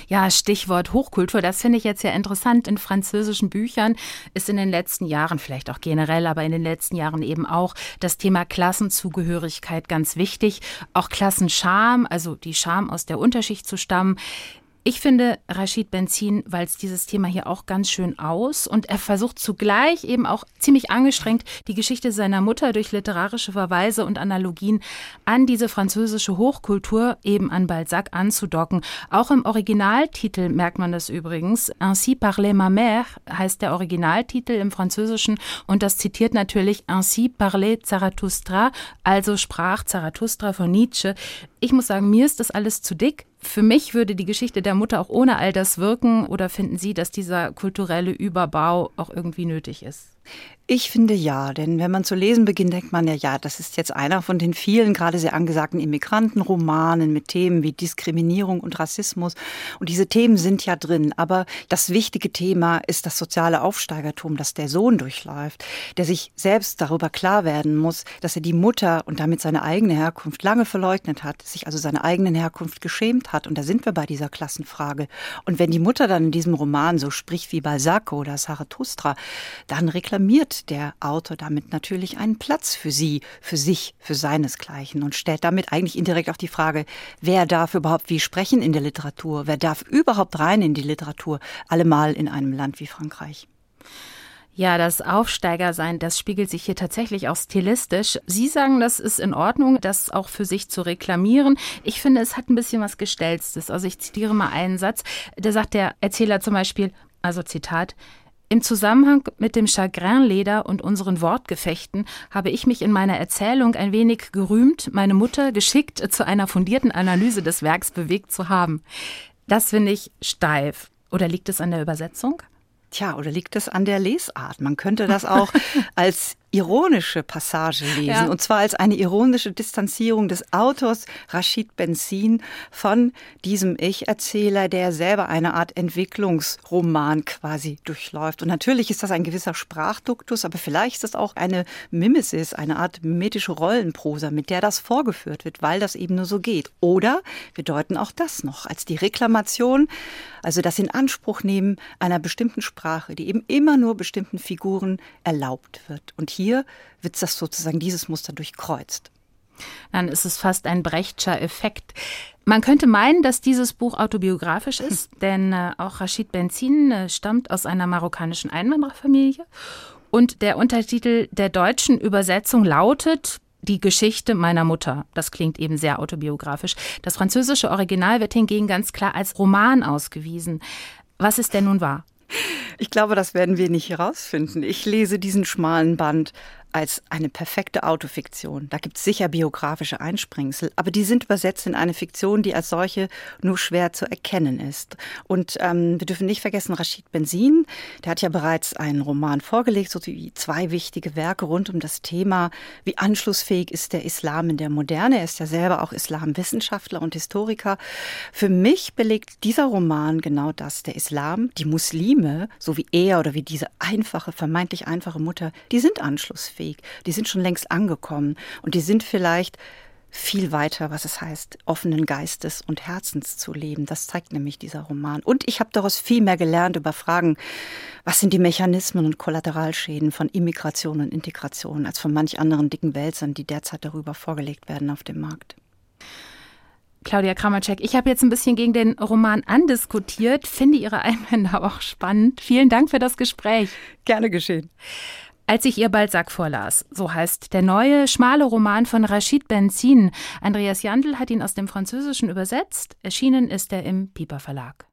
Ja, Stichwort Hochkultur, das finde ich jetzt ja interessant. In französischen Büchern ist in den letzten Jahren, vielleicht auch generell, aber in den letzten Jahren eben auch das Thema Klassenzugehörigkeit ganz wichtig. Auch Klassenscham, also die Scham aus der Unterschicht zu stammen. Ich finde Rashid Benzin walzt dieses Thema hier auch ganz schön aus und er versucht zugleich eben auch ziemlich angestrengt die Geschichte seiner Mutter durch literarische Verweise und Analogien an diese französische Hochkultur eben an Balzac anzudocken. Auch im Originaltitel merkt man das übrigens. Ainsi parlait ma mère heißt der Originaltitel im Französischen und das zitiert natürlich Ainsi parlait Zarathustra, also sprach Zarathustra von Nietzsche. Ich muss sagen, mir ist das alles zu dick. Für mich würde die Geschichte der Mutter auch ohne all das wirken oder finden Sie, dass dieser kulturelle Überbau auch irgendwie nötig ist? Ich finde ja, denn wenn man zu lesen beginnt, denkt man ja, ja, das ist jetzt einer von den vielen gerade sehr angesagten Immigrantenromanen mit Themen wie Diskriminierung und Rassismus. Und diese Themen sind ja drin. Aber das wichtige Thema ist das soziale Aufsteigertum, das der Sohn durchläuft, der sich selbst darüber klar werden muss, dass er die Mutter und damit seine eigene Herkunft lange verleugnet hat, sich also seine eigenen Herkunft geschämt hat. Und da sind wir bei dieser Klassenfrage. Und wenn die Mutter dann in diesem Roman so spricht wie Balzac oder Zarathustra, dann reklamiert der Autor damit natürlich einen Platz für sie, für sich, für seinesgleichen und stellt damit eigentlich indirekt auch die Frage, wer darf überhaupt wie sprechen in der Literatur, wer darf überhaupt rein in die Literatur, allemal in einem Land wie Frankreich. Ja, das Aufsteigersein, das spiegelt sich hier tatsächlich auch stilistisch. Sie sagen, das ist in Ordnung, das auch für sich zu reklamieren. Ich finde, es hat ein bisschen was Gestelztes. Also ich zitiere mal einen Satz. Da sagt der Erzähler zum Beispiel, also Zitat, im Zusammenhang mit dem Chagrinleder und unseren Wortgefechten habe ich mich in meiner Erzählung ein wenig gerühmt, meine Mutter geschickt zu einer fundierten Analyse des Werks bewegt zu haben. Das finde ich steif. Oder liegt es an der Übersetzung? Tja, oder liegt es an der Lesart? Man könnte das auch <laughs> als ironische Passage lesen. Ja. Und zwar als eine ironische Distanzierung des Autors Rashid Benzin von diesem Ich-Erzähler, der selber eine Art Entwicklungsroman quasi durchläuft. Und natürlich ist das ein gewisser Sprachduktus, aber vielleicht ist das auch eine Mimesis, eine Art mimetische Rollenprosa, mit der das vorgeführt wird, weil das eben nur so geht. Oder wir deuten auch das noch als die Reklamation, also das in Anspruch nehmen einer bestimmten Sprache, die eben immer nur bestimmten Figuren erlaubt wird. Und hier wird das sozusagen dieses Muster durchkreuzt. Dann ist es fast ein Brechtscher Effekt. Man könnte meinen, dass dieses Buch autobiografisch ist, <laughs> denn äh, auch Rashid Benzin äh, stammt aus einer marokkanischen Einwandererfamilie. Und der Untertitel der deutschen Übersetzung lautet die Geschichte meiner Mutter. Das klingt eben sehr autobiografisch. Das französische Original wird hingegen ganz klar als Roman ausgewiesen. Was ist denn nun wahr? Ich glaube, das werden wir nicht herausfinden. Ich lese diesen schmalen Band als eine perfekte Autofiktion. Da gibt es sicher biografische Einspringsel, aber die sind übersetzt in eine Fiktion, die als solche nur schwer zu erkennen ist. Und ähm, wir dürfen nicht vergessen, Rashid Benzin, der hat ja bereits einen Roman vorgelegt, so wie zwei wichtige Werke rund um das Thema, wie anschlussfähig ist der Islam in der Moderne. Er ist ja selber auch Islamwissenschaftler und Historiker. Für mich belegt dieser Roman genau das. Der Islam, die Muslime, so wie er oder wie diese einfache, vermeintlich einfache Mutter, die sind anschlussfähig leistungsfähig. Die sind schon längst angekommen und die sind vielleicht viel weiter, was es heißt, offenen Geistes und Herzens zu leben. Das zeigt nämlich dieser Roman. Und ich habe daraus viel mehr gelernt über Fragen, was sind die Mechanismen und Kollateralschäden von Immigration und Integration, als von manch anderen dicken Wälzern, die derzeit darüber vorgelegt werden auf dem Markt. Claudia Kramacek, ich habe jetzt ein bisschen gegen den Roman andiskutiert, finde Ihre Einwände auch spannend. Vielen Dank für das Gespräch. Gerne geschehen. Als ich ihr Balzac vorlas, so heißt der neue, schmale Roman von Rachid Benzin. Andreas Jandl hat ihn aus dem Französischen übersetzt. Erschienen ist er im Piper Verlag.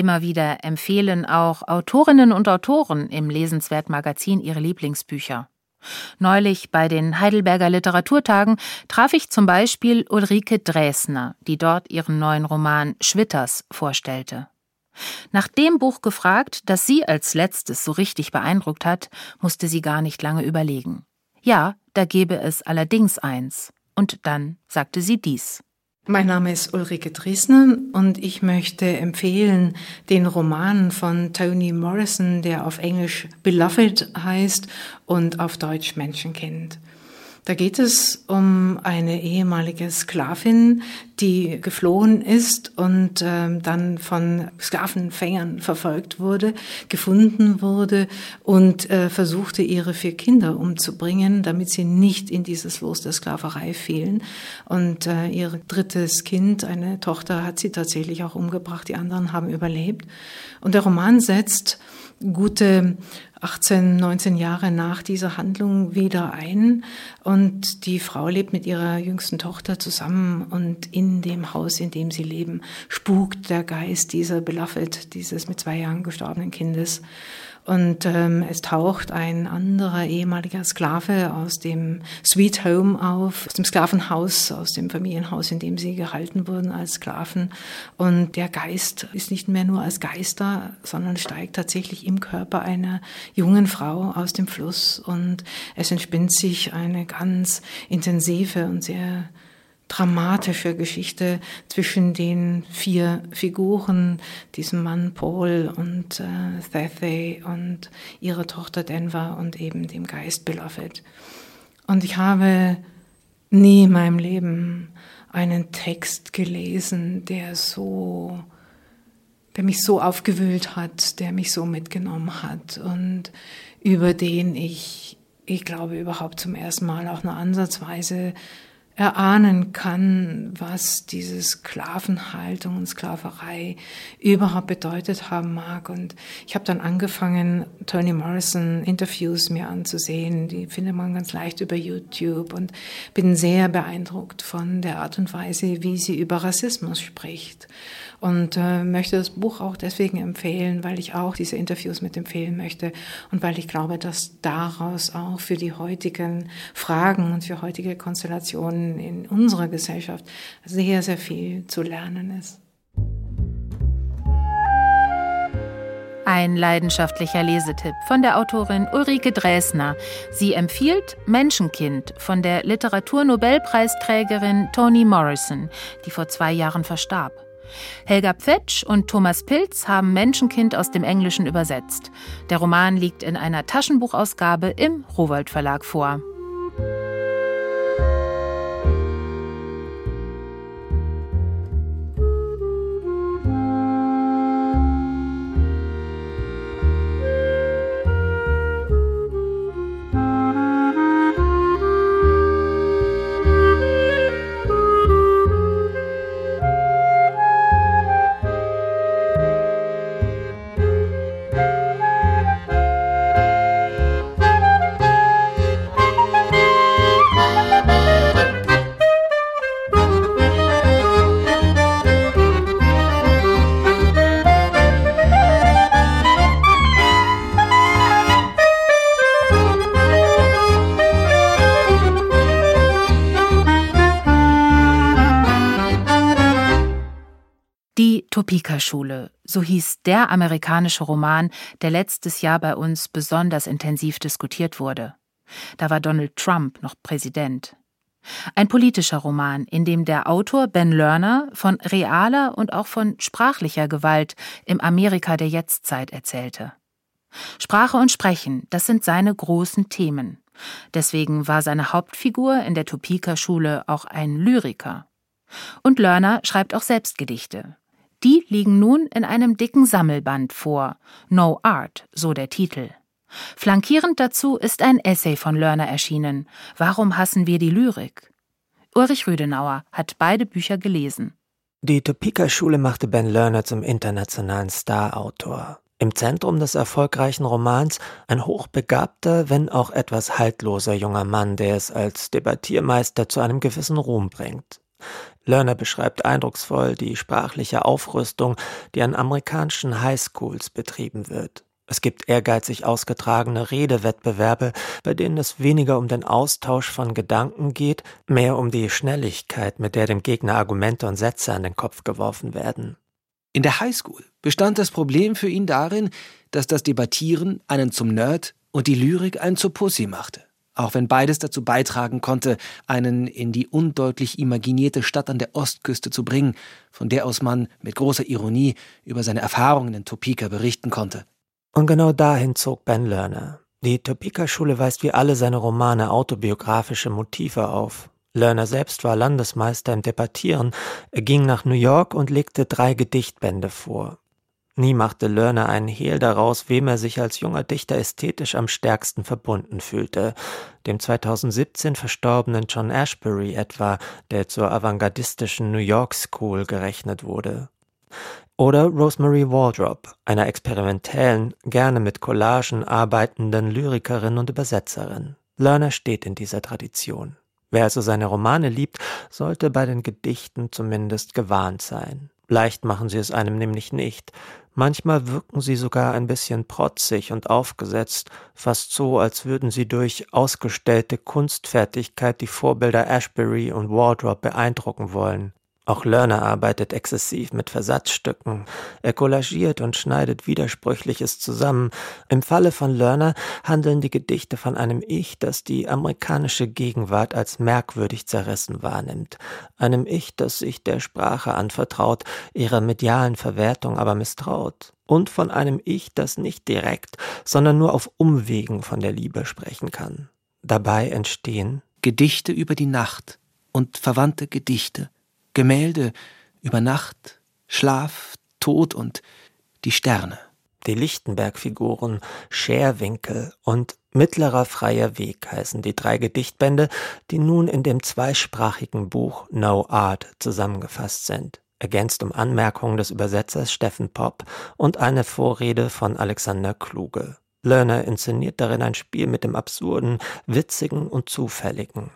Immer wieder empfehlen auch Autorinnen und Autoren im Lesenswert Magazin ihre Lieblingsbücher. Neulich bei den Heidelberger Literaturtagen traf ich zum Beispiel Ulrike Dresner, die dort ihren neuen Roman Schwitters vorstellte. Nach dem Buch gefragt, das sie als letztes so richtig beeindruckt hat, musste sie gar nicht lange überlegen. Ja, da gebe es allerdings eins. Und dann sagte sie dies. Mein Name ist Ulrike Dresner und ich möchte empfehlen den Roman von Toni Morrison, der auf Englisch Beloved heißt und auf Deutsch Menschenkind. Da geht es um eine ehemalige Sklavin, die geflohen ist und äh, dann von Sklavenfängern verfolgt wurde, gefunden wurde und äh, versuchte, ihre vier Kinder umzubringen, damit sie nicht in dieses Los der Sklaverei fielen. Und äh, ihr drittes Kind, eine Tochter, hat sie tatsächlich auch umgebracht. Die anderen haben überlebt. Und der Roman setzt gute 18, 19 Jahre nach dieser Handlung wieder ein und die Frau lebt mit ihrer jüngsten Tochter zusammen und in dem Haus, in dem sie leben, spukt der Geist dieser Beloved, dieses mit zwei Jahren gestorbenen Kindes. Und ähm, es taucht ein anderer ehemaliger Sklave aus dem Sweet Home auf, aus dem Sklavenhaus, aus dem Familienhaus, in dem sie gehalten wurden als Sklaven. Und der Geist ist nicht mehr nur als Geister, sondern steigt tatsächlich im Körper einer jungen Frau aus dem Fluss. Und es entspinnt sich eine ganz intensive und sehr dramatische Geschichte zwischen den vier Figuren, diesem Mann Paul und äh, Thathay und ihrer Tochter Denver und eben dem Geist Beloved. Und ich habe nie in meinem Leben einen Text gelesen, der so, der mich so aufgewühlt hat, der mich so mitgenommen hat und über den ich, ich glaube, überhaupt zum ersten Mal auch nur ansatzweise erahnen kann, was diese Sklavenhaltung und Sklaverei überhaupt bedeutet haben mag. Und ich habe dann angefangen, Toni Morrison Interviews mir anzusehen. Die findet man ganz leicht über YouTube und bin sehr beeindruckt von der Art und Weise, wie sie über Rassismus spricht und äh, möchte das Buch auch deswegen empfehlen, weil ich auch diese Interviews mit empfehlen möchte und weil ich glaube, dass daraus auch für die heutigen Fragen und für heutige Konstellationen in unserer Gesellschaft sehr, sehr viel zu lernen ist. Ein leidenschaftlicher Lesetipp von der Autorin Ulrike Dresner. Sie empfiehlt Menschenkind von der Literaturnobelpreisträgerin Toni Morrison, die vor zwei Jahren verstarb. Helga Pfetsch und Thomas Pilz haben Menschenkind aus dem Englischen übersetzt. Der Roman liegt in einer Taschenbuchausgabe im Rowold Verlag vor. Topeka-Schule, so hieß der amerikanische Roman, der letztes Jahr bei uns besonders intensiv diskutiert wurde. Da war Donald Trump noch Präsident. Ein politischer Roman, in dem der Autor Ben Lerner von realer und auch von sprachlicher Gewalt im Amerika der Jetztzeit erzählte. Sprache und Sprechen, das sind seine großen Themen. Deswegen war seine Hauptfigur in der Topeka-Schule auch ein Lyriker. Und Lerner schreibt auch selbst Gedichte. Die liegen nun in einem dicken Sammelband vor. No Art, so der Titel. Flankierend dazu ist ein Essay von Lerner erschienen. Warum hassen wir die Lyrik? Ulrich Rüdenauer hat beide Bücher gelesen. Die Topeka-Schule machte Ben Lerner zum internationalen Star-Autor. Im Zentrum des erfolgreichen Romans ein hochbegabter, wenn auch etwas haltloser junger Mann, der es als Debattiermeister zu einem gewissen Ruhm bringt. Lerner beschreibt eindrucksvoll die sprachliche Aufrüstung, die an amerikanischen Highschools betrieben wird. Es gibt ehrgeizig ausgetragene Redewettbewerbe, bei denen es weniger um den Austausch von Gedanken geht, mehr um die Schnelligkeit, mit der dem Gegner Argumente und Sätze an den Kopf geworfen werden. In der Highschool bestand das Problem für ihn darin, dass das Debattieren einen zum Nerd und die Lyrik einen zur Pussy machte. Auch wenn beides dazu beitragen konnte, einen in die undeutlich imaginierte Stadt an der Ostküste zu bringen, von der aus man mit großer Ironie über seine Erfahrungen in Topeka berichten konnte. Und genau dahin zog Ben Lerner. Die Topeka-Schule weist wie alle seine Romane autobiografische Motive auf. Lerner selbst war Landesmeister im Debattieren. Er ging nach New York und legte drei Gedichtbände vor. Nie machte Lerner einen Hehl daraus, wem er sich als junger Dichter ästhetisch am stärksten verbunden fühlte. Dem 2017 verstorbenen John Ashbery etwa, der zur avantgardistischen New York School gerechnet wurde. Oder Rosemary Waldrop, einer experimentellen, gerne mit Collagen arbeitenden Lyrikerin und Übersetzerin. Lerner steht in dieser Tradition. Wer also seine Romane liebt, sollte bei den Gedichten zumindest gewarnt sein. Leicht machen sie es einem nämlich nicht. Manchmal wirken sie sogar ein bisschen protzig und aufgesetzt, fast so, als würden sie durch ausgestellte Kunstfertigkeit die Vorbilder Ashbury und Wardrop beeindrucken wollen. Auch Lerner arbeitet exzessiv mit Versatzstücken. Er collagiert und schneidet Widersprüchliches zusammen. Im Falle von Lerner handeln die Gedichte von einem Ich, das die amerikanische Gegenwart als merkwürdig zerrissen wahrnimmt. Einem Ich, das sich der Sprache anvertraut, ihrer medialen Verwertung aber misstraut. Und von einem Ich, das nicht direkt, sondern nur auf Umwegen von der Liebe sprechen kann. Dabei entstehen Gedichte über die Nacht und verwandte Gedichte Gemälde über Nacht, Schlaf, Tod und die Sterne. Die Lichtenberg-Figuren, Scherwinkel und Mittlerer freier Weg heißen die drei Gedichtbände, die nun in dem zweisprachigen Buch No Art zusammengefasst sind, ergänzt um Anmerkungen des Übersetzers Steffen Popp und eine Vorrede von Alexander Kluge. Lerner inszeniert darin ein Spiel mit dem Absurden, Witzigen und Zufälligen.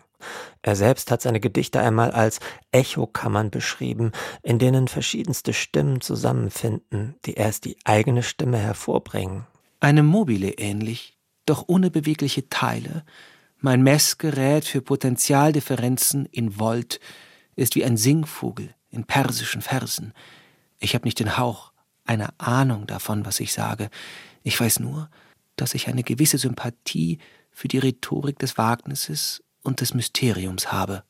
Er selbst hat seine Gedichte einmal als Echokammern beschrieben, in denen verschiedenste Stimmen zusammenfinden, die erst die eigene Stimme hervorbringen. Einem Mobile ähnlich, doch ohne bewegliche Teile. Mein Messgerät für Potentialdifferenzen in Volt ist wie ein Singvogel in persischen Versen. Ich habe nicht den Hauch einer Ahnung davon, was ich sage. Ich weiß nur, dass ich eine gewisse Sympathie für die Rhetorik des Wagnisses und des Mysteriums habe.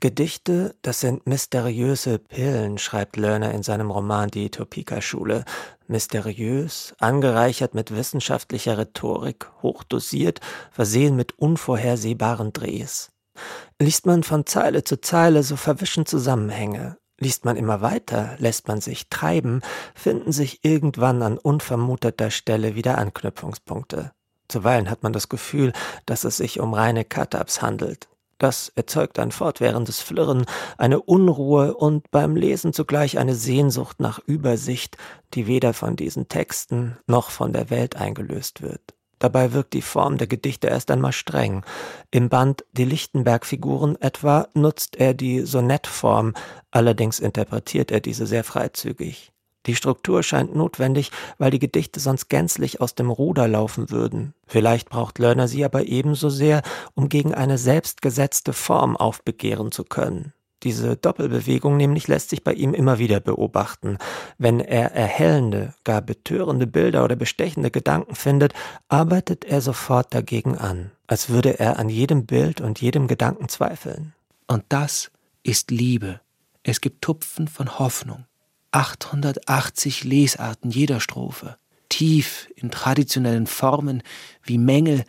Gedichte, das sind mysteriöse Pillen, schreibt Lerner in seinem Roman Die Topeka-Schule. Mysteriös, angereichert mit wissenschaftlicher Rhetorik, hochdosiert, versehen mit unvorhersehbaren Drehs. Liest man von Zeile zu Zeile, so verwischen Zusammenhänge. Liest man immer weiter, lässt man sich treiben, finden sich irgendwann an unvermuteter Stelle wieder Anknüpfungspunkte. Zuweilen hat man das Gefühl, dass es sich um reine Cut-ups handelt. Das erzeugt ein fortwährendes Flirren, eine Unruhe und beim Lesen zugleich eine Sehnsucht nach Übersicht, die weder von diesen Texten noch von der Welt eingelöst wird. Dabei wirkt die Form der Gedichte erst einmal streng. Im Band Die Lichtenberg-Figuren etwa nutzt er die Sonettform, allerdings interpretiert er diese sehr freizügig. Die Struktur scheint notwendig, weil die Gedichte sonst gänzlich aus dem Ruder laufen würden. Vielleicht braucht Lerner sie aber ebenso sehr, um gegen eine selbstgesetzte Form aufbegehren zu können. Diese Doppelbewegung nämlich lässt sich bei ihm immer wieder beobachten. Wenn er erhellende, gar betörende Bilder oder bestechende Gedanken findet, arbeitet er sofort dagegen an, als würde er an jedem Bild und jedem Gedanken zweifeln. Und das ist Liebe. Es gibt Tupfen von Hoffnung. 880 Lesarten jeder Strophe, tief in traditionellen Formen wie Mängel,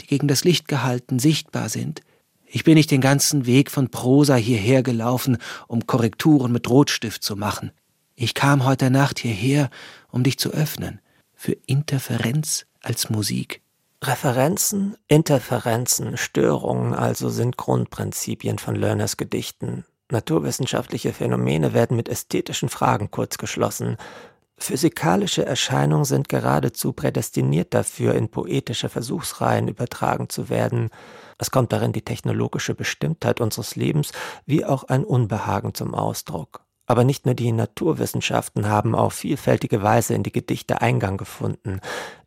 die gegen das Licht gehalten sichtbar sind. Ich bin nicht den ganzen Weg von Prosa hierher gelaufen, um Korrekturen mit Rotstift zu machen. Ich kam heute Nacht hierher, um dich zu öffnen, für Interferenz als Musik. Referenzen, Interferenzen, Störungen also sind Grundprinzipien von Lerners Gedichten. Naturwissenschaftliche Phänomene werden mit ästhetischen Fragen kurzgeschlossen. Physikalische Erscheinungen sind geradezu prädestiniert dafür, in poetische Versuchsreihen übertragen zu werden. Es kommt darin die technologische Bestimmtheit unseres Lebens wie auch ein Unbehagen zum Ausdruck. Aber nicht nur die Naturwissenschaften haben auf vielfältige Weise in die Gedichte Eingang gefunden.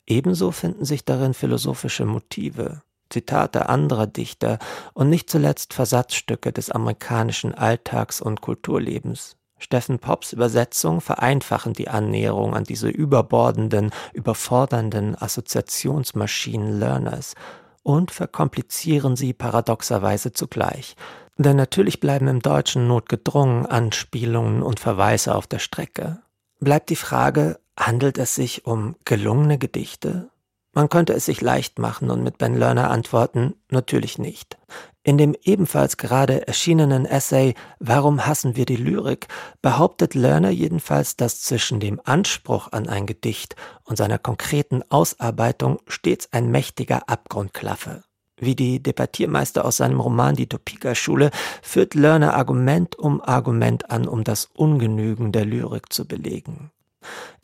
Ebenso finden sich darin philosophische Motive, Zitate anderer Dichter und nicht zuletzt Versatzstücke des amerikanischen Alltags- und Kulturlebens. Steffen Pops Übersetzung vereinfachen die Annäherung an diese überbordenden, überfordernden Assoziationsmaschinen Learners und verkomplizieren sie paradoxerweise zugleich. Denn natürlich bleiben im Deutschen notgedrungen Anspielungen und Verweise auf der Strecke. Bleibt die Frage, handelt es sich um gelungene Gedichte? Man könnte es sich leicht machen und mit Ben Lerner antworten, natürlich nicht. In dem ebenfalls gerade erschienenen Essay Warum hassen wir die Lyrik behauptet Lerner jedenfalls, dass zwischen dem Anspruch an ein Gedicht und seiner konkreten Ausarbeitung stets ein mächtiger Abgrund klaffe. Wie die Debattiermeister aus seinem Roman Die Topeka-Schule führt Lerner Argument um Argument an, um das Ungenügen der Lyrik zu belegen.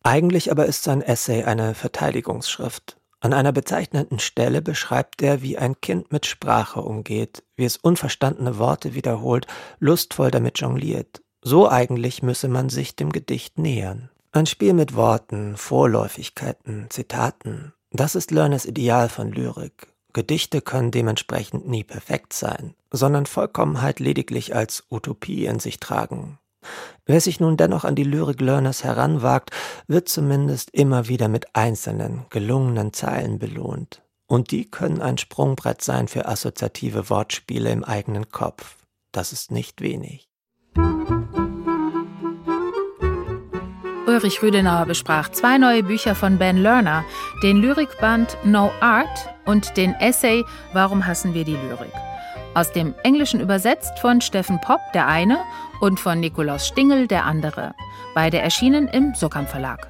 Eigentlich aber ist sein Essay eine Verteidigungsschrift. An einer bezeichnenden Stelle beschreibt er, wie ein Kind mit Sprache umgeht, wie es unverstandene Worte wiederholt, lustvoll damit jongliert. So eigentlich müsse man sich dem Gedicht nähern. Ein Spiel mit Worten, Vorläufigkeiten, Zitaten, das ist Lerners Ideal von Lyrik. Gedichte können dementsprechend nie perfekt sein, sondern Vollkommenheit lediglich als Utopie in sich tragen. Wer sich nun dennoch an die Lyrik Learners heranwagt, wird zumindest immer wieder mit einzelnen, gelungenen Zeilen belohnt. Und die können ein Sprungbrett sein für assoziative Wortspiele im eigenen Kopf. Das ist nicht wenig. Ulrich Rüdenauer besprach zwei neue Bücher von Ben Lerner, den Lyrikband No Art und den Essay Warum hassen wir die Lyrik? Aus dem Englischen übersetzt von Steffen Popp, der eine, und von Nikolaus Stingel, der andere. Beide erschienen im Sokam Verlag.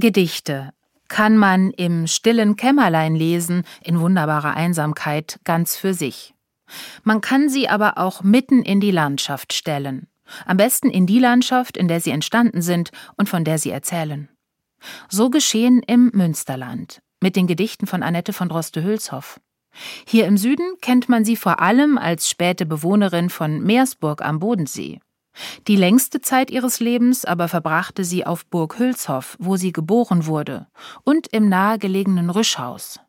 Gedichte kann man im stillen Kämmerlein lesen, in wunderbarer Einsamkeit, ganz für sich. Man kann sie aber auch mitten in die Landschaft stellen. Am besten in die Landschaft, in der sie entstanden sind und von der sie erzählen. So geschehen im Münsterland mit den Gedichten von Annette von Droste-Hülshoff. Hier im Süden kennt man sie vor allem als späte Bewohnerin von Meersburg am Bodensee. Die längste Zeit ihres Lebens aber verbrachte sie auf Burg Hülshoff, wo sie geboren wurde, und im nahegelegenen Rüschhaus.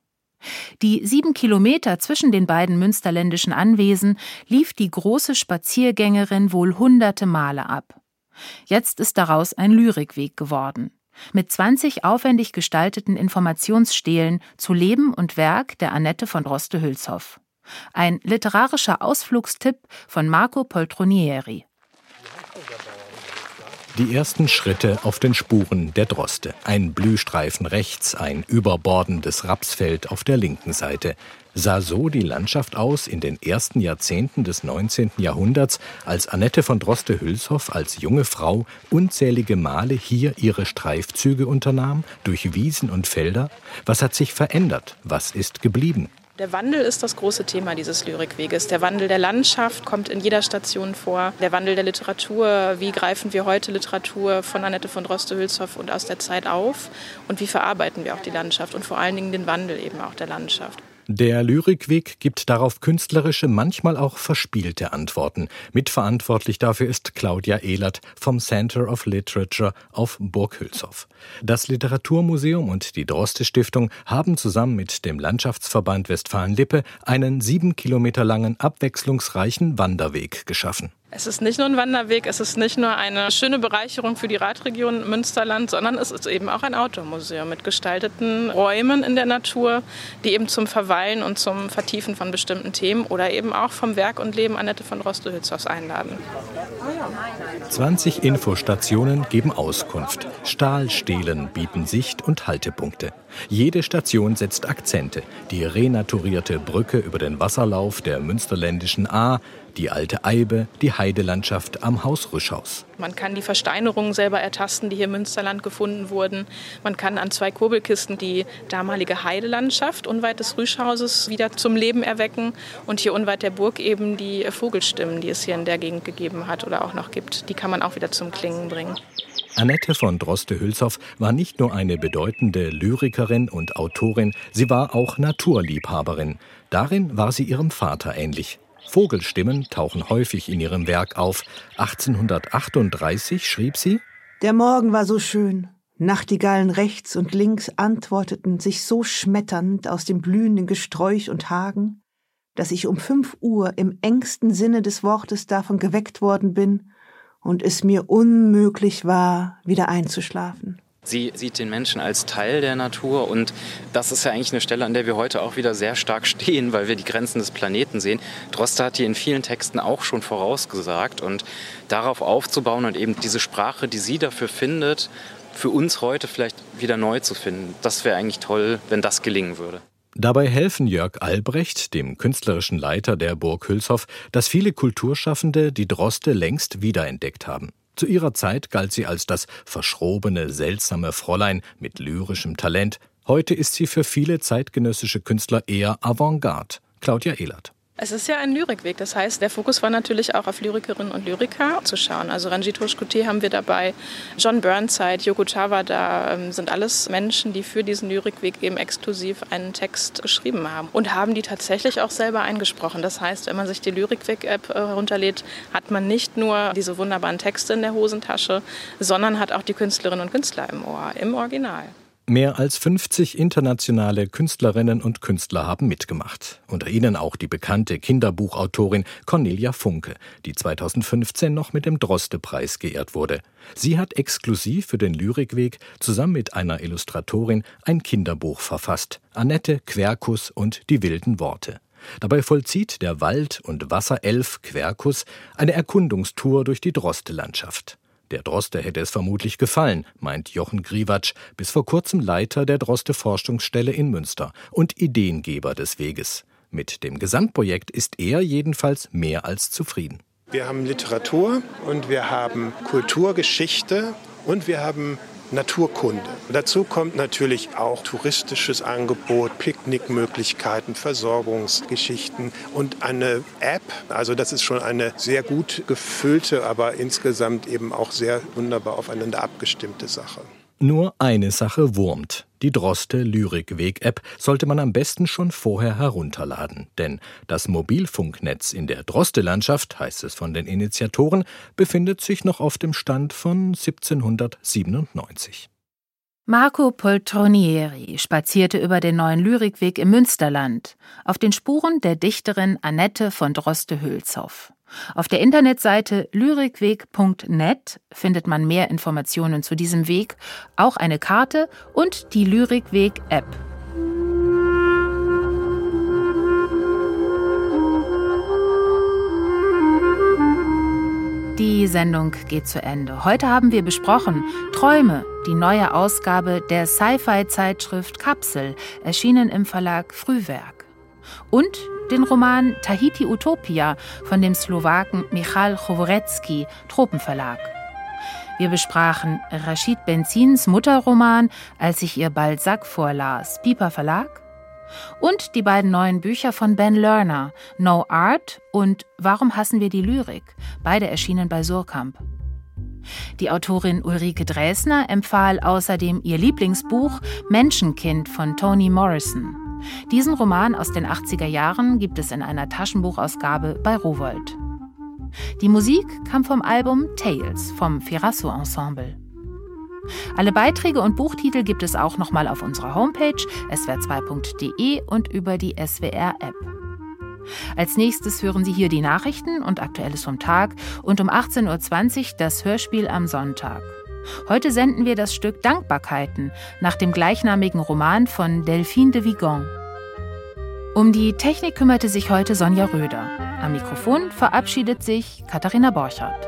Die sieben Kilometer zwischen den beiden münsterländischen Anwesen lief die große Spaziergängerin wohl hunderte Male ab. Jetzt ist daraus ein Lyrikweg geworden. Mit 20 aufwendig gestalteten Informationsstelen zu Leben und Werk der Annette von Droste-Hülshoff. Ein literarischer Ausflugstipp von Marco Poltronieri. Die ersten Schritte auf den Spuren der Droste. Ein Blühstreifen rechts, ein überbordendes Rapsfeld auf der linken Seite. Sah so die Landschaft aus in den ersten Jahrzehnten des 19. Jahrhunderts, als Annette von Droste-Hülshoff als junge Frau unzählige Male hier ihre Streifzüge unternahm, durch Wiesen und Felder? Was hat sich verändert? Was ist geblieben? Der Wandel ist das große Thema dieses Lyrikweges. Der Wandel der Landschaft kommt in jeder Station vor. Der Wandel der Literatur. Wie greifen wir heute Literatur von Annette von Droste-Hülshoff und aus der Zeit auf? Und wie verarbeiten wir auch die Landschaft und vor allen Dingen den Wandel eben auch der Landschaft? Der Lyrikweg gibt darauf künstlerische, manchmal auch verspielte Antworten. Mitverantwortlich dafür ist Claudia Ehlert vom Center of Literature auf Burg Hülshoff. Das Literaturmuseum und die Droste Stiftung haben zusammen mit dem Landschaftsverband Westfalen-Lippe einen sieben Kilometer langen, abwechslungsreichen Wanderweg geschaffen. Es ist nicht nur ein Wanderweg, es ist nicht nur eine schöne Bereicherung für die Radregion Münsterland, sondern es ist eben auch ein Outdoor-Museum mit gestalteten Räumen in der Natur, die eben zum Verweilen und zum Vertiefen von bestimmten Themen oder eben auch vom Werk und Leben Annette von Droste-Hülshoffs einladen. 20 Infostationen geben Auskunft. Stahlstelen bieten Sicht- und Haltepunkte. Jede Station setzt Akzente. Die renaturierte Brücke über den Wasserlauf der Münsterländischen Ahr, die alte Eibe, die Heidelandschaft am Haus Rüschhaus. Man kann die Versteinerungen selber ertasten, die hier im Münsterland gefunden wurden. Man kann an zwei Kurbelkisten die damalige Heidelandschaft unweit des Rüschhauses wieder zum Leben erwecken und hier unweit der Burg eben die Vogelstimmen, die es hier in der Gegend gegeben hat oder auch noch gibt, die kann man auch wieder zum Klingen bringen. Annette von Droste-Hülshoff war nicht nur eine bedeutende Lyrikerin und Autorin, sie war auch Naturliebhaberin. Darin war sie ihrem Vater ähnlich. Vogelstimmen tauchen häufig in ihrem Werk auf. 1838 schrieb sie Der Morgen war so schön. Nachtigallen rechts und links antworteten sich so schmetternd aus dem blühenden Gesträuch und Hagen, dass ich um fünf Uhr im engsten Sinne des Wortes davon geweckt worden bin und es mir unmöglich war, wieder einzuschlafen. Sie sieht den Menschen als Teil der Natur und das ist ja eigentlich eine Stelle, an der wir heute auch wieder sehr stark <laughs> stehen, weil wir die Grenzen des Planeten sehen. Droste hat die in vielen Texten auch schon vorausgesagt und darauf aufzubauen und eben diese Sprache, die sie dafür findet, für uns heute vielleicht wieder neu zu finden. Das wäre eigentlich toll, wenn das gelingen würde. Dabei helfen Jörg Albrecht, dem künstlerischen Leiter der Burg Hülshoff, dass viele Kulturschaffende die Droste längst wiederentdeckt haben. Zu ihrer Zeit galt sie als das verschrobene, seltsame Fräulein mit lyrischem Talent. Heute ist sie für viele zeitgenössische Künstler eher Avantgarde. Claudia Ehlert. Es ist ja ein Lyrikweg, das heißt, der Fokus war natürlich auch auf Lyrikerinnen und Lyriker zu schauen. Also Ranjit Hoshkote haben wir dabei, John Burnside, Yoko Tawada ähm, sind alles Menschen, die für diesen Lyrikweg eben exklusiv einen Text geschrieben haben und haben die tatsächlich auch selber eingesprochen. Das heißt, wenn man sich die Lyrikweg-App äh, herunterlädt, hat man nicht nur diese wunderbaren Texte in der Hosentasche, sondern hat auch die Künstlerinnen und Künstler im Ohr, im Original. Mehr als 50 internationale Künstlerinnen und Künstler haben mitgemacht. Unter ihnen auch die bekannte Kinderbuchautorin Cornelia Funke, die 2015 noch mit dem Droste-Preis geehrt wurde. Sie hat exklusiv für den Lyrikweg zusammen mit einer Illustratorin ein Kinderbuch verfasst: Annette Quercus und die wilden Worte. Dabei vollzieht der Wald- und Wasserelf Quercus eine Erkundungstour durch die Droste-Landschaft. Der Droste hätte es vermutlich gefallen, meint Jochen Griewatsch, bis vor kurzem Leiter der Droste Forschungsstelle in Münster und Ideengeber des Weges. Mit dem Gesamtprojekt ist er jedenfalls mehr als zufrieden. Wir haben Literatur und wir haben Kulturgeschichte und wir haben Naturkunde. Dazu kommt natürlich auch touristisches Angebot, Picknickmöglichkeiten, Versorgungsgeschichten und eine App. Also das ist schon eine sehr gut gefüllte, aber insgesamt eben auch sehr wunderbar aufeinander abgestimmte Sache. Nur eine Sache wurmt. Die Droste Lyrikweg-App sollte man am besten schon vorher herunterladen. Denn das Mobilfunknetz in der Droste-Landschaft, heißt es von den Initiatoren, befindet sich noch auf dem Stand von 1797. Marco Poltronieri spazierte über den neuen Lyrikweg im Münsterland, auf den Spuren der Dichterin Annette von Droste-Hülshoff. Auf der Internetseite lyrikweg.net findet man mehr Informationen zu diesem Weg, auch eine Karte und die Lyrikweg-App. Die Sendung geht zu Ende. Heute haben wir besprochen Träume, die neue Ausgabe der Sci-Fi-Zeitschrift Kapsel, erschienen im Verlag Frühwerk. Und den Roman Tahiti Utopia von dem Slowaken Michal Choworecki, Tropenverlag. Wir besprachen Rashid Benzins Mutterroman, als ich ihr Balzac vorlas, Piper Verlag. Und die beiden neuen Bücher von Ben Lerner, No Art und Warum hassen wir die Lyrik, beide erschienen bei Surkamp. Die Autorin Ulrike Dresner empfahl außerdem ihr Lieblingsbuch Menschenkind von Toni Morrison. Diesen Roman aus den 80er Jahren gibt es in einer Taschenbuchausgabe bei Rowold. Die Musik kam vom Album Tales vom Firasso Ensemble. Alle Beiträge und Buchtitel gibt es auch nochmal auf unserer Homepage swr2.de und über die SWR-App. Als nächstes hören Sie hier die Nachrichten und Aktuelles vom Tag und um 18.20 Uhr das Hörspiel am Sonntag. Heute senden wir das Stück Dankbarkeiten nach dem gleichnamigen Roman von Delphine de Vigan. Um die Technik kümmerte sich heute Sonja Röder. Am Mikrofon verabschiedet sich Katharina Borchardt.